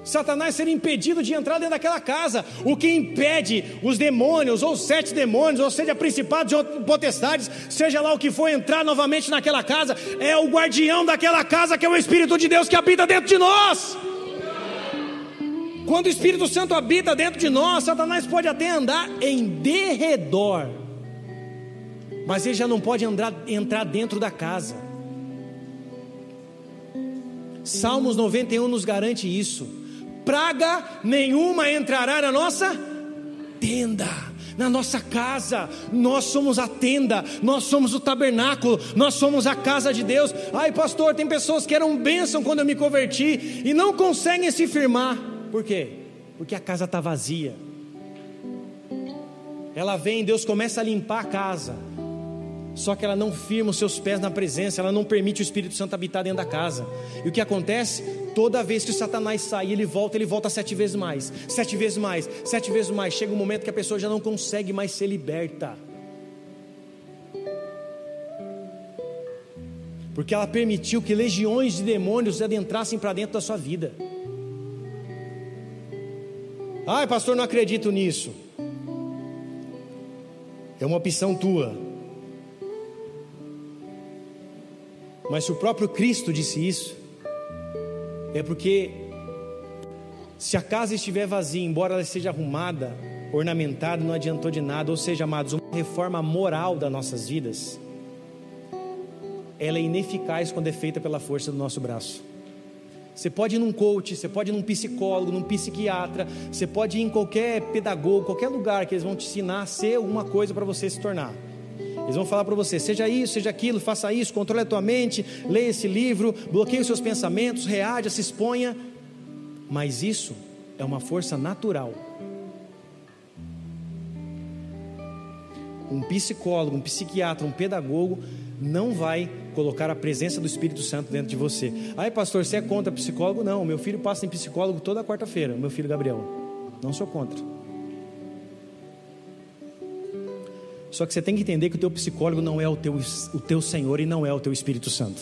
Satanás ser impedido de entrar dentro daquela casa. O que impede os demônios, ou sete demônios, ou seja, principados ou potestades, seja lá o que for, entrar novamente naquela casa, é o guardião daquela casa, que é o Espírito de Deus que habita dentro de nós. Quando o Espírito Santo habita dentro de nós, Satanás pode até andar em derredor, mas ele já não pode andar, entrar dentro da casa. Salmos 91 nos garante isso praga nenhuma entrará na nossa tenda, na nossa casa. Nós somos a tenda, nós somos o tabernáculo, nós somos a casa de Deus. Ai, pastor, tem pessoas que eram bênção quando eu me converti e não conseguem se firmar. Por quê? Porque a casa está vazia. Ela vem, Deus começa a limpar a casa. Só que ela não firma os seus pés na presença, ela não permite o Espírito Santo habitar dentro da casa. E o que acontece? Toda vez que o Satanás sai, ele volta, ele volta sete vezes mais, sete vezes mais, sete vezes mais. Chega um momento que a pessoa já não consegue mais ser liberta. Porque ela permitiu que legiões de demônios adentrassem para dentro da sua vida. Ai, pastor, não acredito nisso. É uma opção tua. Mas se o próprio Cristo disse isso, é porque se a casa estiver vazia, embora ela seja arrumada, ornamentada, não adiantou de nada. Ou seja, amados, uma reforma moral das nossas vidas, ela é ineficaz quando é feita pela força do nosso braço. Você pode ir num coach, você pode ir num psicólogo, num psiquiatra, você pode ir em qualquer pedagogo, qualquer lugar que eles vão te ensinar a ser alguma coisa para você se tornar. Eles vão falar para você: seja isso, seja aquilo, faça isso, controle a tua mente, leia esse livro, bloqueie os seus pensamentos, reaja, se exponha. Mas isso é uma força natural. Um psicólogo, um psiquiatra, um pedagogo não vai colocar a presença do Espírito Santo dentro de você. Ai, pastor, você é contra psicólogo? Não, meu filho passa em psicólogo toda quarta-feira, meu filho Gabriel. Não sou contra. Só que você tem que entender que o teu psicólogo não é o teu, o teu Senhor e não é o teu Espírito Santo.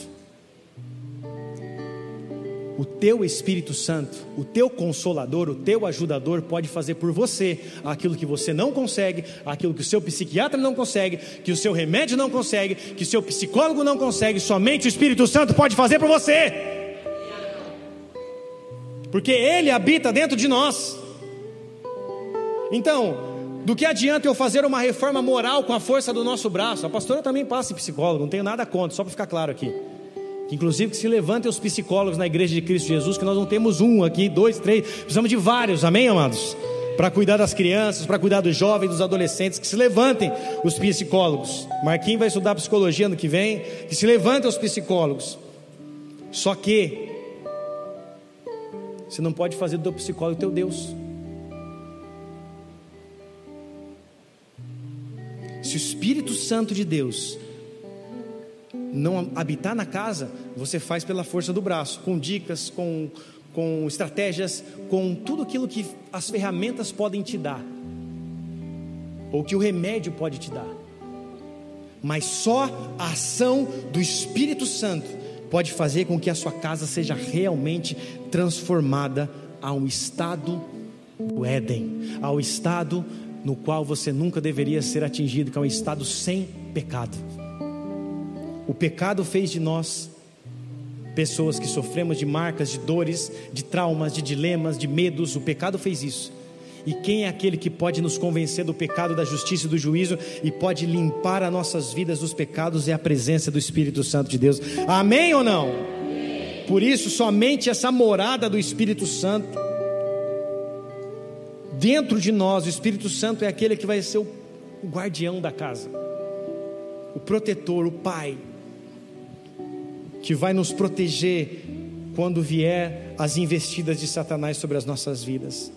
O teu Espírito Santo, o teu consolador, o teu ajudador pode fazer por você aquilo que você não consegue, aquilo que o seu psiquiatra não consegue, que o seu remédio não consegue, que o seu psicólogo não consegue, somente o Espírito Santo pode fazer por você. Porque ele habita dentro de nós. Então, do que adianta eu fazer uma reforma moral com a força do nosso braço? A pastora também passa em psicólogo, não tenho nada contra, só para ficar claro aqui. Inclusive que se levantem os psicólogos na igreja de Cristo Jesus, que nós não temos um aqui, dois, três, precisamos de vários, amém, amados? Para cuidar das crianças, para cuidar dos jovens, dos adolescentes, que se levantem os psicólogos. Marquinhos vai estudar psicologia ano que vem, que se levantem os psicólogos. Só que você não pode fazer do teu psicólogo teu Deus. Se o Espírito Santo de Deus não habitar na casa, você faz pela força do braço, com dicas, com, com estratégias, com tudo aquilo que as ferramentas podem te dar, ou que o remédio pode te dar. Mas só a ação do Espírito Santo pode fazer com que a sua casa seja realmente transformada a um estado do Éden, ao estado no qual você nunca deveria ser atingido, que é um estado sem pecado. O pecado fez de nós pessoas que sofremos de marcas, de dores, de traumas, de dilemas, de medos. O pecado fez isso. E quem é aquele que pode nos convencer do pecado, da justiça e do juízo e pode limpar as nossas vidas dos pecados? É a presença do Espírito Santo de Deus. Amém ou não? Por isso, somente essa morada do Espírito Santo, dentro de nós, o Espírito Santo é aquele que vai ser o guardião da casa, o protetor, o pai que vai nos proteger quando vier as investidas de Satanás sobre as nossas vidas.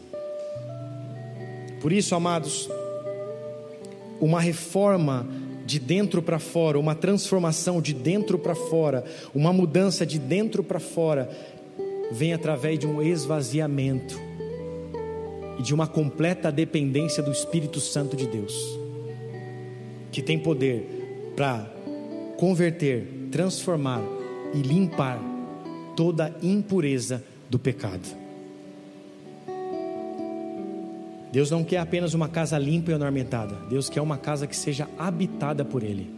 Por isso, amados, uma reforma de dentro para fora, uma transformação de dentro para fora, uma mudança de dentro para fora, vem através de um esvaziamento e de uma completa dependência do Espírito Santo de Deus, que tem poder para converter, transformar e limpar toda impureza do pecado. Deus não quer apenas uma casa limpa e ornamentada, Deus quer uma casa que seja habitada por Ele.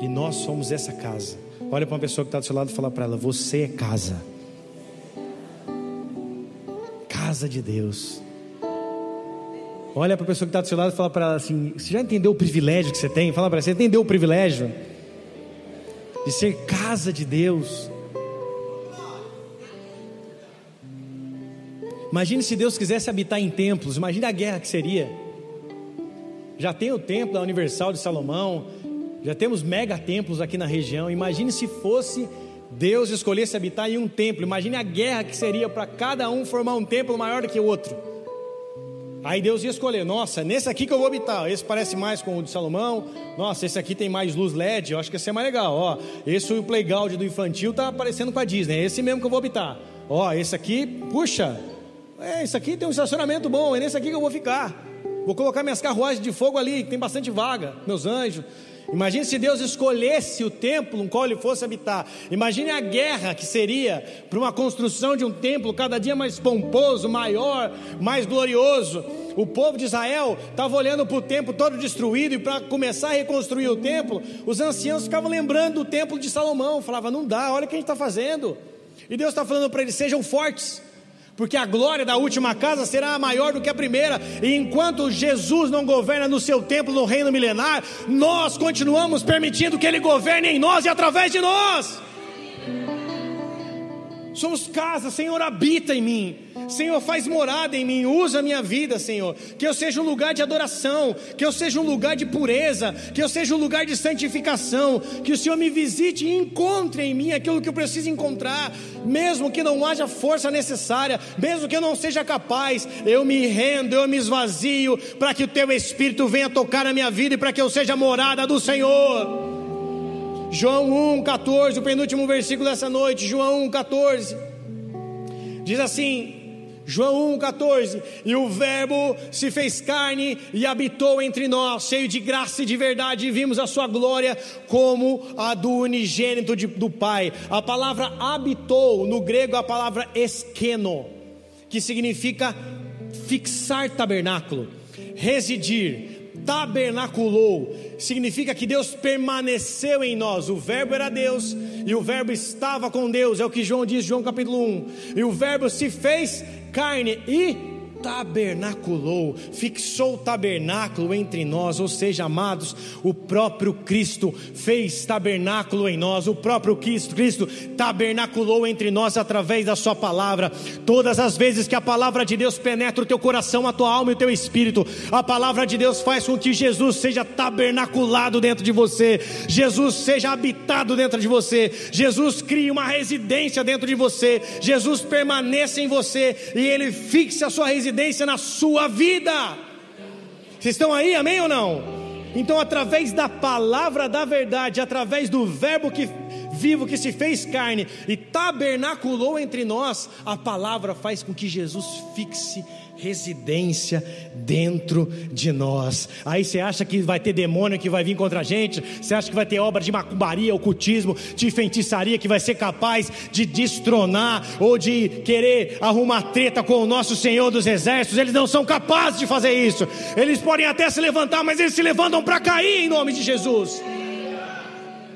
E nós somos essa casa. Olha para uma pessoa que está do seu lado e fala para ela: Você é casa. Casa de Deus. Olha para a pessoa que está do seu lado e fala para ela assim: Você já entendeu o privilégio que você tem? Fala para ela: Você entendeu o privilégio? de ser casa de Deus. Imagine se Deus quisesse habitar em templos, imagine a guerra que seria. Já tem o templo da Universal de Salomão, já temos mega templos aqui na região. Imagine se fosse Deus escolhesse habitar em um templo, imagine a guerra que seria para cada um formar um templo maior do que o outro. Aí Deus ia escolher, nossa, nesse aqui que eu vou habitar. Esse parece mais com o de Salomão. Nossa, esse aqui tem mais luz LED. Eu acho que esse é mais legal. Ó, esse o playground do infantil tá parecendo com a Disney. É esse mesmo que eu vou habitar. Ó, esse aqui, puxa, é, esse aqui tem um estacionamento bom. É nesse aqui que eu vou ficar. Vou colocar minhas carruagens de fogo ali, que tem bastante vaga. Meus anjos. Imagine se Deus escolhesse o templo no qual ele fosse habitar. Imagine a guerra que seria para uma construção de um templo cada dia mais pomposo, maior, mais glorioso. O povo de Israel estava olhando para o templo todo destruído e para começar a reconstruir o templo, os anciãos ficavam lembrando do templo de Salomão. Falava, não dá, olha o que a gente está fazendo. E Deus está falando para eles: sejam fortes porque a glória da última casa será maior do que a primeira, e enquanto Jesus não governa no seu templo, no reino milenar, nós continuamos permitindo que Ele governe em nós e através de nós. Somos casa, Senhor, habita em mim. Senhor, faz morada em mim, usa a minha vida, Senhor. Que eu seja um lugar de adoração, que eu seja um lugar de pureza, que eu seja um lugar de santificação. Que o Senhor me visite e encontre em mim aquilo que eu preciso encontrar, mesmo que não haja força necessária, mesmo que eu não seja capaz, eu me rendo, eu me esvazio, para que o Teu Espírito venha tocar a minha vida e para que eu seja morada do Senhor. João 1,14, o penúltimo versículo dessa noite, João 1,14, diz assim: João 1,14: E o Verbo se fez carne e habitou entre nós, cheio de graça e de verdade, e vimos a sua glória como a do unigênito de, do Pai. A palavra habitou, no grego, a palavra esqueno, que significa fixar tabernáculo, residir, tabernaculou, significa que Deus permaneceu em nós. O Verbo era Deus e o Verbo estava com Deus, é o que João diz, João capítulo 1. E o Verbo se fez carne e tabernaculou, fixou o tabernáculo entre nós, ou seja, amados, o próprio Cristo fez tabernáculo em nós, o próprio Cristo, tabernaculou entre nós através da Sua palavra. Todas as vezes que a palavra de Deus penetra o teu coração, a tua alma e o teu espírito, a palavra de Deus faz com que Jesus seja tabernaculado dentro de você, Jesus seja habitado dentro de você, Jesus crie uma residência dentro de você, Jesus permaneça em você e Ele fixe a sua residência na sua vida. Vocês estão aí, amém ou não? Então, através da palavra da verdade, através do Verbo que vivo que se fez carne e tabernaculou entre nós, a palavra faz com que Jesus fixe residência dentro de nós. Aí você acha que vai ter demônio que vai vir contra a gente? Você acha que vai ter obra de macumbaria, ocultismo, de feitiçaria que vai ser capaz de destronar ou de querer arrumar treta com o nosso Senhor dos Exércitos? Eles não são capazes de fazer isso. Eles podem até se levantar, mas eles se levantam para cair em nome de Jesus.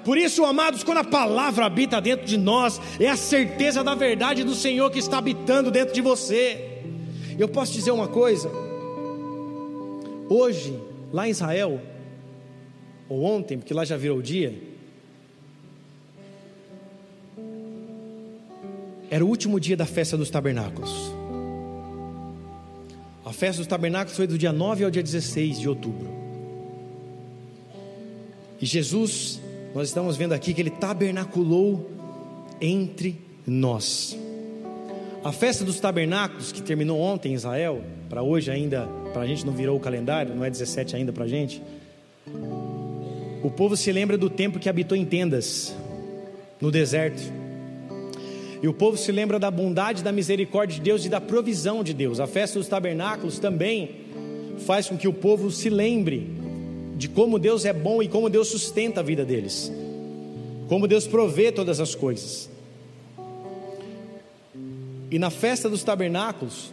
Por isso, amados, quando a palavra habita dentro de nós, é a certeza da verdade do Senhor que está habitando dentro de você. Eu posso dizer uma coisa: hoje, lá em Israel, ou ontem, porque lá já virou dia, era o último dia da festa dos tabernáculos. A festa dos tabernáculos foi do dia 9 ao dia 16 de outubro. E Jesus, nós estamos vendo aqui que ele tabernaculou entre nós. A festa dos tabernáculos, que terminou ontem em Israel, para hoje ainda, para a gente não virou o calendário, não é 17 ainda para a gente. O povo se lembra do tempo que habitou em tendas, no deserto. E o povo se lembra da bondade, da misericórdia de Deus e da provisão de Deus. A festa dos tabernáculos também faz com que o povo se lembre de como Deus é bom e como Deus sustenta a vida deles, como Deus provê todas as coisas. E na festa dos tabernáculos,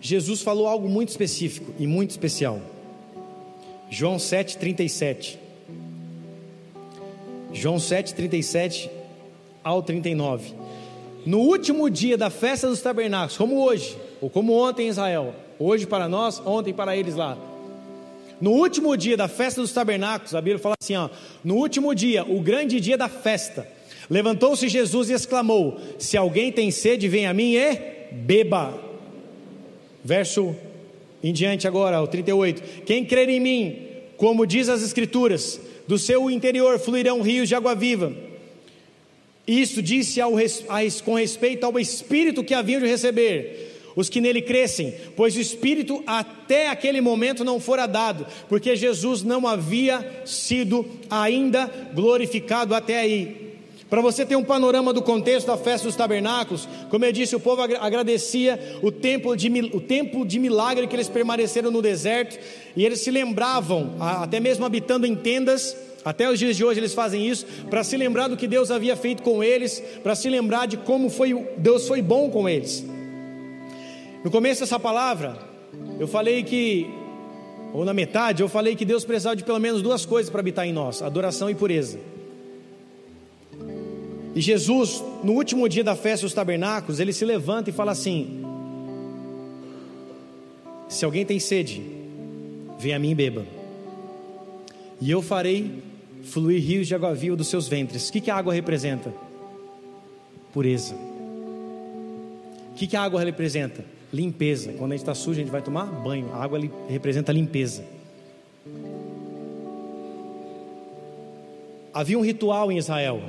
Jesus falou algo muito específico e muito especial. João 7:37. João 7:37 ao 39. No último dia da festa dos tabernáculos, como hoje, ou como ontem em Israel, hoje para nós, ontem para eles lá. No último dia da festa dos tabernáculos, a Bíblia fala assim, ó, no último dia, o grande dia da festa, Levantou-se Jesus e exclamou: Se alguém tem sede, vem a mim e beba. Verso em diante agora, o 38. Quem crer em mim, como diz as Escrituras, do seu interior fluirão rios de água viva. Isso disse ao, com respeito ao Espírito que haviam de receber os que nele crescem, pois o Espírito até aquele momento não fora dado, porque Jesus não havia sido ainda glorificado até aí. Para você ter um panorama do contexto da festa dos tabernáculos, como eu disse, o povo agradecia o tempo de, o tempo de milagre que eles permaneceram no deserto, e eles se lembravam, até mesmo habitando em tendas, até os dias de hoje eles fazem isso, para se lembrar do que Deus havia feito com eles, para se lembrar de como foi, Deus foi bom com eles. No começo dessa palavra, eu falei que, ou na metade, eu falei que Deus precisava de pelo menos duas coisas para habitar em nós: adoração e pureza. E Jesus, no último dia da festa dos tabernáculos, ele se levanta e fala assim: Se alguém tem sede, vem a mim e beba. E eu farei fluir rios de água viva dos seus ventres. O que, que a água representa? Pureza. O que, que a água representa? Limpeza. Quando a gente está sujo, a gente vai tomar banho. A água representa limpeza. Havia um ritual em Israel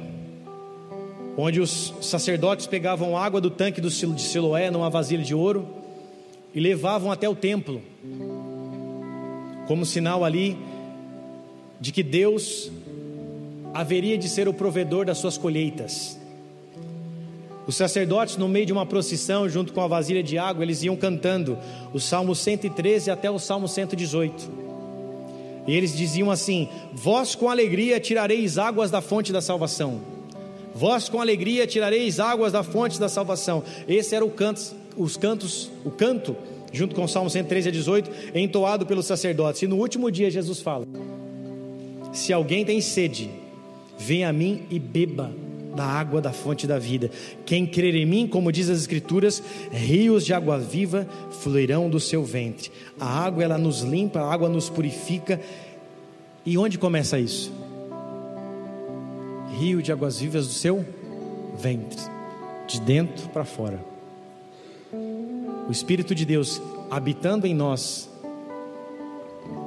onde os sacerdotes pegavam água do tanque de Siloé numa vasilha de ouro e levavam até o templo, como sinal ali de que Deus haveria de ser o provedor das suas colheitas. Os sacerdotes, no meio de uma procissão, junto com a vasilha de água, eles iam cantando o Salmo 113 até o Salmo 118. E eles diziam assim: Vós com alegria tirareis águas da fonte da salvação. Vós com alegria tirareis águas da fonte da salvação. Esse era o canto, os cantos, o canto, junto com o Salmo 113 a 18, entoado pelos sacerdotes. E no último dia Jesus fala: Se alguém tem sede, venha a mim e beba. da água da fonte da vida. Quem crer em mim, como diz as Escrituras, rios de água viva fluirão do seu ventre. A água ela nos limpa, a água nos purifica. E onde começa isso? Rio de águas vivas do seu ventre, de dentro para fora. O Espírito de Deus habitando em nós,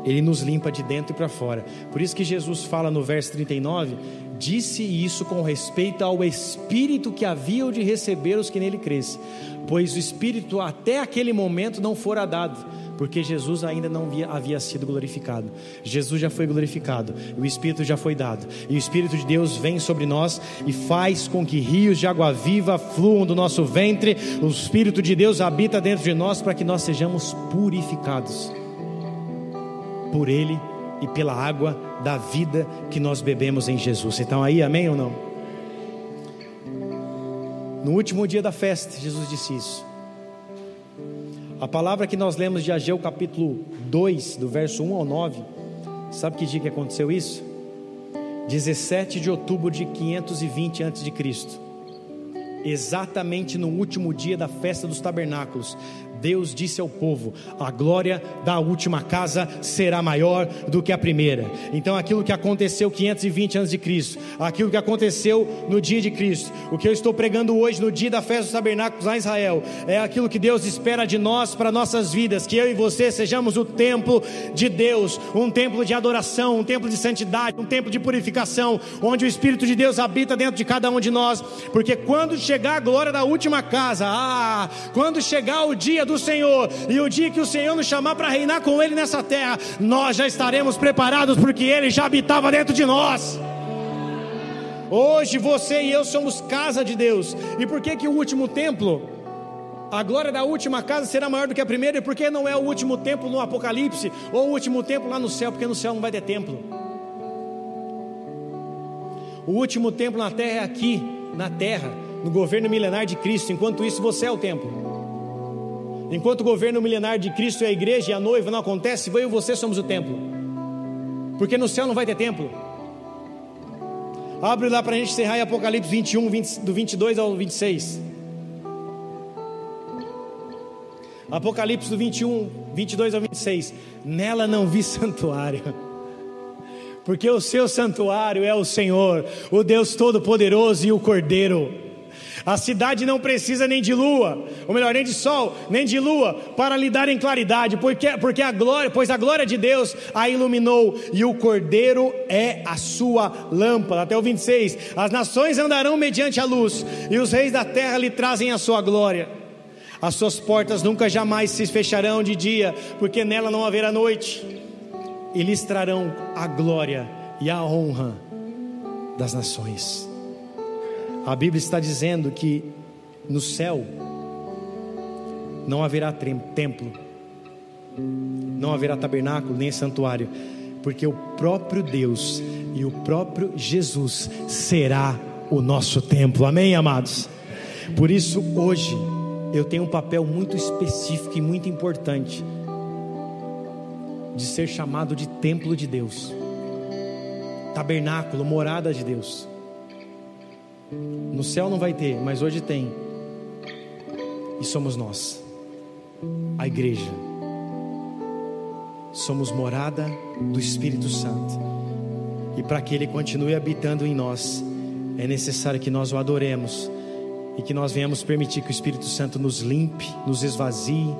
ele nos limpa de dentro e para fora. Por isso que Jesus fala no verso 39 disse isso com respeito ao Espírito que haviam de receber os que nele crescem, pois o Espírito até aquele momento não fora dado, porque Jesus ainda não havia, havia sido glorificado. Jesus já foi glorificado, o Espírito já foi dado, e o Espírito de Deus vem sobre nós e faz com que rios de água viva fluam do nosso ventre. O Espírito de Deus habita dentro de nós para que nós sejamos purificados por Ele e pela água da vida que nós bebemos em Jesus. Então aí, amém ou não? No último dia da festa, Jesus disse isso. A palavra que nós lemos de Ageu capítulo 2, do verso 1 ao 9, sabe que dia que aconteceu isso? 17 de outubro de 520 a.C. Exatamente no último dia da festa dos tabernáculos, Deus disse ao povo: a glória da última casa será maior do que a primeira. Então, aquilo que aconteceu 520 anos de Cristo, aquilo que aconteceu no dia de Cristo, o que eu estou pregando hoje no dia da festa dos tabernáculos lá em Israel, é aquilo que Deus espera de nós para nossas vidas, que eu e você sejamos o templo de Deus, um templo de adoração, um templo de santidade, um templo de purificação, onde o Espírito de Deus habita dentro de cada um de nós, porque quando chegar a glória da última casa, ah, quando chegar o dia do Senhor, e o dia que o Senhor nos chamar para reinar com Ele nessa terra, nós já estaremos preparados, porque Ele já habitava dentro de nós. Hoje você e eu somos casa de Deus. E por que que o último templo, a glória da última casa será maior do que a primeira? E por que não é o último templo no Apocalipse ou o último templo lá no céu? Porque no céu não vai ter templo. O último templo na terra é aqui, na terra, no governo milenar de Cristo. Enquanto isso, você é o templo. Enquanto o governo milenar de Cristo é a igreja e a noiva não acontece, eu e você somos o templo. Porque no céu não vai ter templo. Abre lá para a gente encerrar em Apocalipse 21, 20, do 22 ao 26. Apocalipse do 21, 22 ao 26. Nela não vi santuário. Porque o seu santuário é o Senhor, o Deus Todo-Poderoso e o Cordeiro. A cidade não precisa nem de lua, ou melhor, nem de sol, nem de lua, para lhe dar em claridade, porque, porque a glória, pois a glória de Deus a iluminou, e o cordeiro é a sua lâmpada. Até o 26. As nações andarão mediante a luz, e os reis da terra lhe trazem a sua glória. As suas portas nunca jamais se fecharão de dia, porque nela não haverá noite. E lhes trarão a glória e a honra das nações. A Bíblia está dizendo que no céu não haverá templo, não haverá tabernáculo nem santuário, porque o próprio Deus e o próprio Jesus será o nosso templo. Amém, amados? Por isso, hoje, eu tenho um papel muito específico e muito importante de ser chamado de templo de Deus, tabernáculo, morada de Deus. No céu não vai ter, mas hoje tem. E somos nós, a igreja. Somos morada do Espírito Santo. E para que Ele continue habitando em nós, é necessário que nós o adoremos e que nós venhamos permitir que o Espírito Santo nos limpe, nos esvazie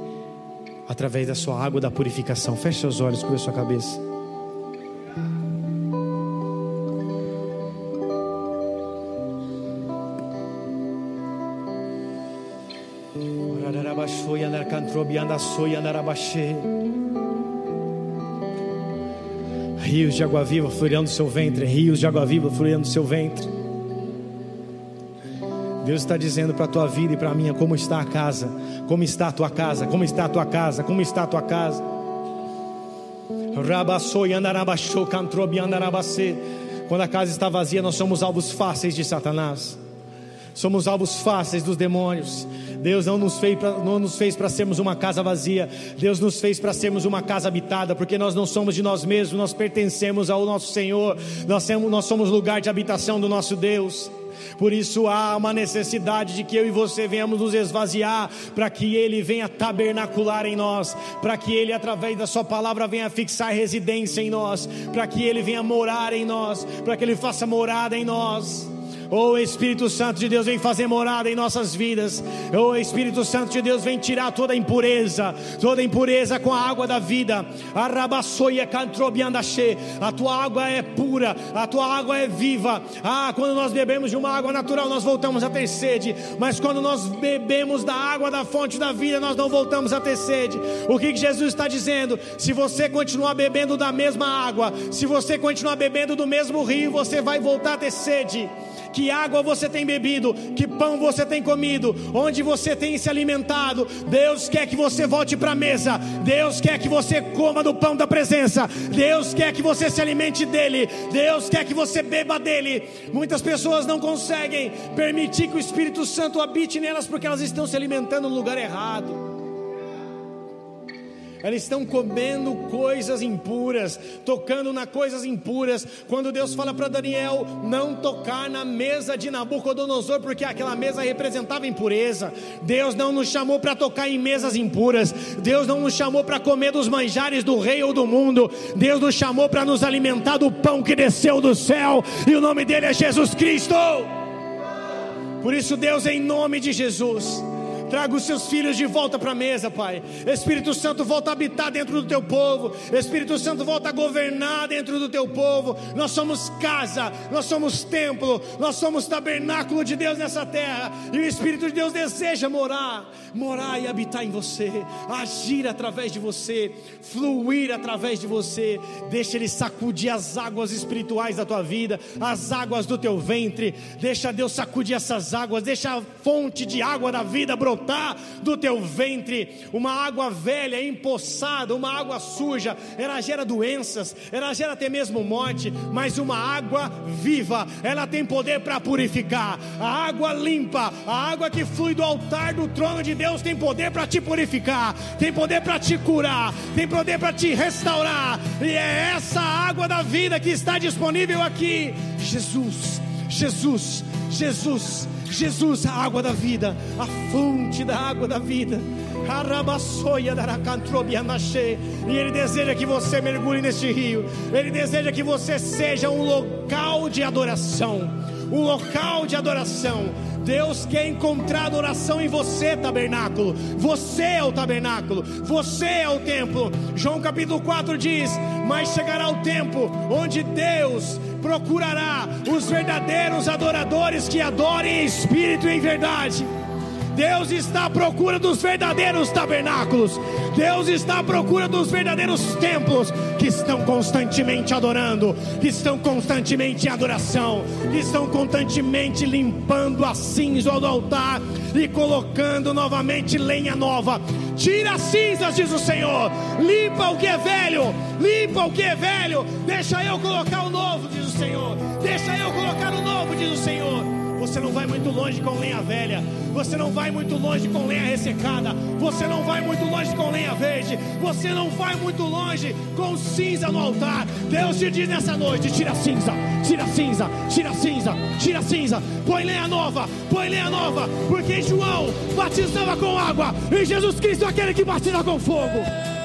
através da sua água da purificação. Feche seus olhos, cubra sua cabeça. Rios de água viva fluindo do seu ventre, rios de água viva fluindo do seu ventre. Deus está dizendo para a tua vida e para a minha como está a casa, como está a tua casa, como está a tua casa, como está a tua casa. Quando a casa está vazia, nós somos alvos fáceis de Satanás somos alvos fáceis dos demônios. Deus não nos fez pra, não nos fez para sermos uma casa vazia. Deus nos fez para sermos uma casa habitada, porque nós não somos de nós mesmos, nós pertencemos ao nosso Senhor. Nós somos, nós somos lugar de habitação do nosso Deus. Por isso há uma necessidade de que eu e você venhamos nos esvaziar, para que Ele venha tabernacular em nós, para que Ele, através da Sua palavra, venha fixar residência em nós, para que Ele venha morar em nós, para que Ele faça morada em nós. Oh Espírito Santo de Deus, vem fazer morada em nossas vidas. Oh Espírito Santo de Deus, vem tirar toda impureza, toda impureza com a água da vida. A tua água é pura, a tua água é viva. Ah, quando nós bebemos de uma água natural, nós voltamos a ter sede. Mas quando nós bebemos da água da fonte da vida, nós não voltamos a ter sede. O que Jesus está dizendo? Se você continuar bebendo da mesma água, se você continuar bebendo do mesmo rio, você vai voltar a ter sede que água você tem bebido, que pão você tem comido, onde você tem se alimentado. Deus quer que você volte para a mesa. Deus quer que você coma do pão da presença. Deus quer que você se alimente dele. Deus quer que você beba dele. Muitas pessoas não conseguem permitir que o Espírito Santo habite nelas porque elas estão se alimentando no lugar errado elas estão comendo coisas impuras, tocando na coisas impuras. Quando Deus fala para Daniel não tocar na mesa de Nabucodonosor, porque aquela mesa representava impureza. Deus não nos chamou para tocar em mesas impuras. Deus não nos chamou para comer dos manjares do rei ou do mundo. Deus nos chamou para nos alimentar do pão que desceu do céu, e o nome dele é Jesus Cristo. Por isso, Deus, em nome de Jesus Traga os seus filhos de volta para a mesa, Pai. Espírito Santo, volta a habitar dentro do teu povo. Espírito Santo, volta a governar dentro do teu povo. Nós somos casa, nós somos templo, nós somos tabernáculo de Deus nessa terra. E o Espírito de Deus deseja morar, morar e habitar em você, agir através de você, fluir através de você. Deixa Ele sacudir as águas espirituais da tua vida, as águas do teu ventre. Deixa Deus sacudir essas águas, deixa a fonte de água da vida brotar brotar do teu ventre. Uma água velha, empoçada, uma água suja, ela gera doenças, ela gera até mesmo morte, mas uma água viva, ela tem poder para purificar. A água limpa, a água que flui do altar do trono de Deus tem poder para te purificar, tem poder para te curar, tem poder para te restaurar. E é essa água da vida que está disponível aqui. Jesus, Jesus, Jesus. Jesus, a água da vida, a fonte da água da vida. E Ele deseja que você mergulhe neste rio. Ele deseja que você seja um local de adoração. Um local de adoração. Deus quer encontrar adoração em você, tabernáculo. Você é o tabernáculo, você é o templo. João capítulo 4 diz: Mas chegará o tempo onde Deus procurará os verdadeiros adoradores que adorem em espírito e em verdade. Deus está à procura dos verdadeiros tabernáculos. Deus está à procura dos verdadeiros templos que estão constantemente adorando, que estão constantemente em adoração, que estão constantemente limpando a cinza do altar e colocando novamente lenha nova. Tira as cinzas, diz o Senhor. Limpa o que é velho, limpa o que é velho. Deixa eu colocar o novo, diz o Senhor. Deixa eu colocar o novo, diz o Senhor. Você não vai muito longe com lenha velha. Você não vai muito longe com lenha ressecada. Você não vai muito longe com lenha verde. Você não vai muito longe com cinza no altar. Deus te diz nessa noite: tira cinza, tira cinza, tira cinza, tira cinza. Põe lenha nova, põe lenha nova. Porque João batizava com água. E Jesus Cristo é aquele que batiza com fogo.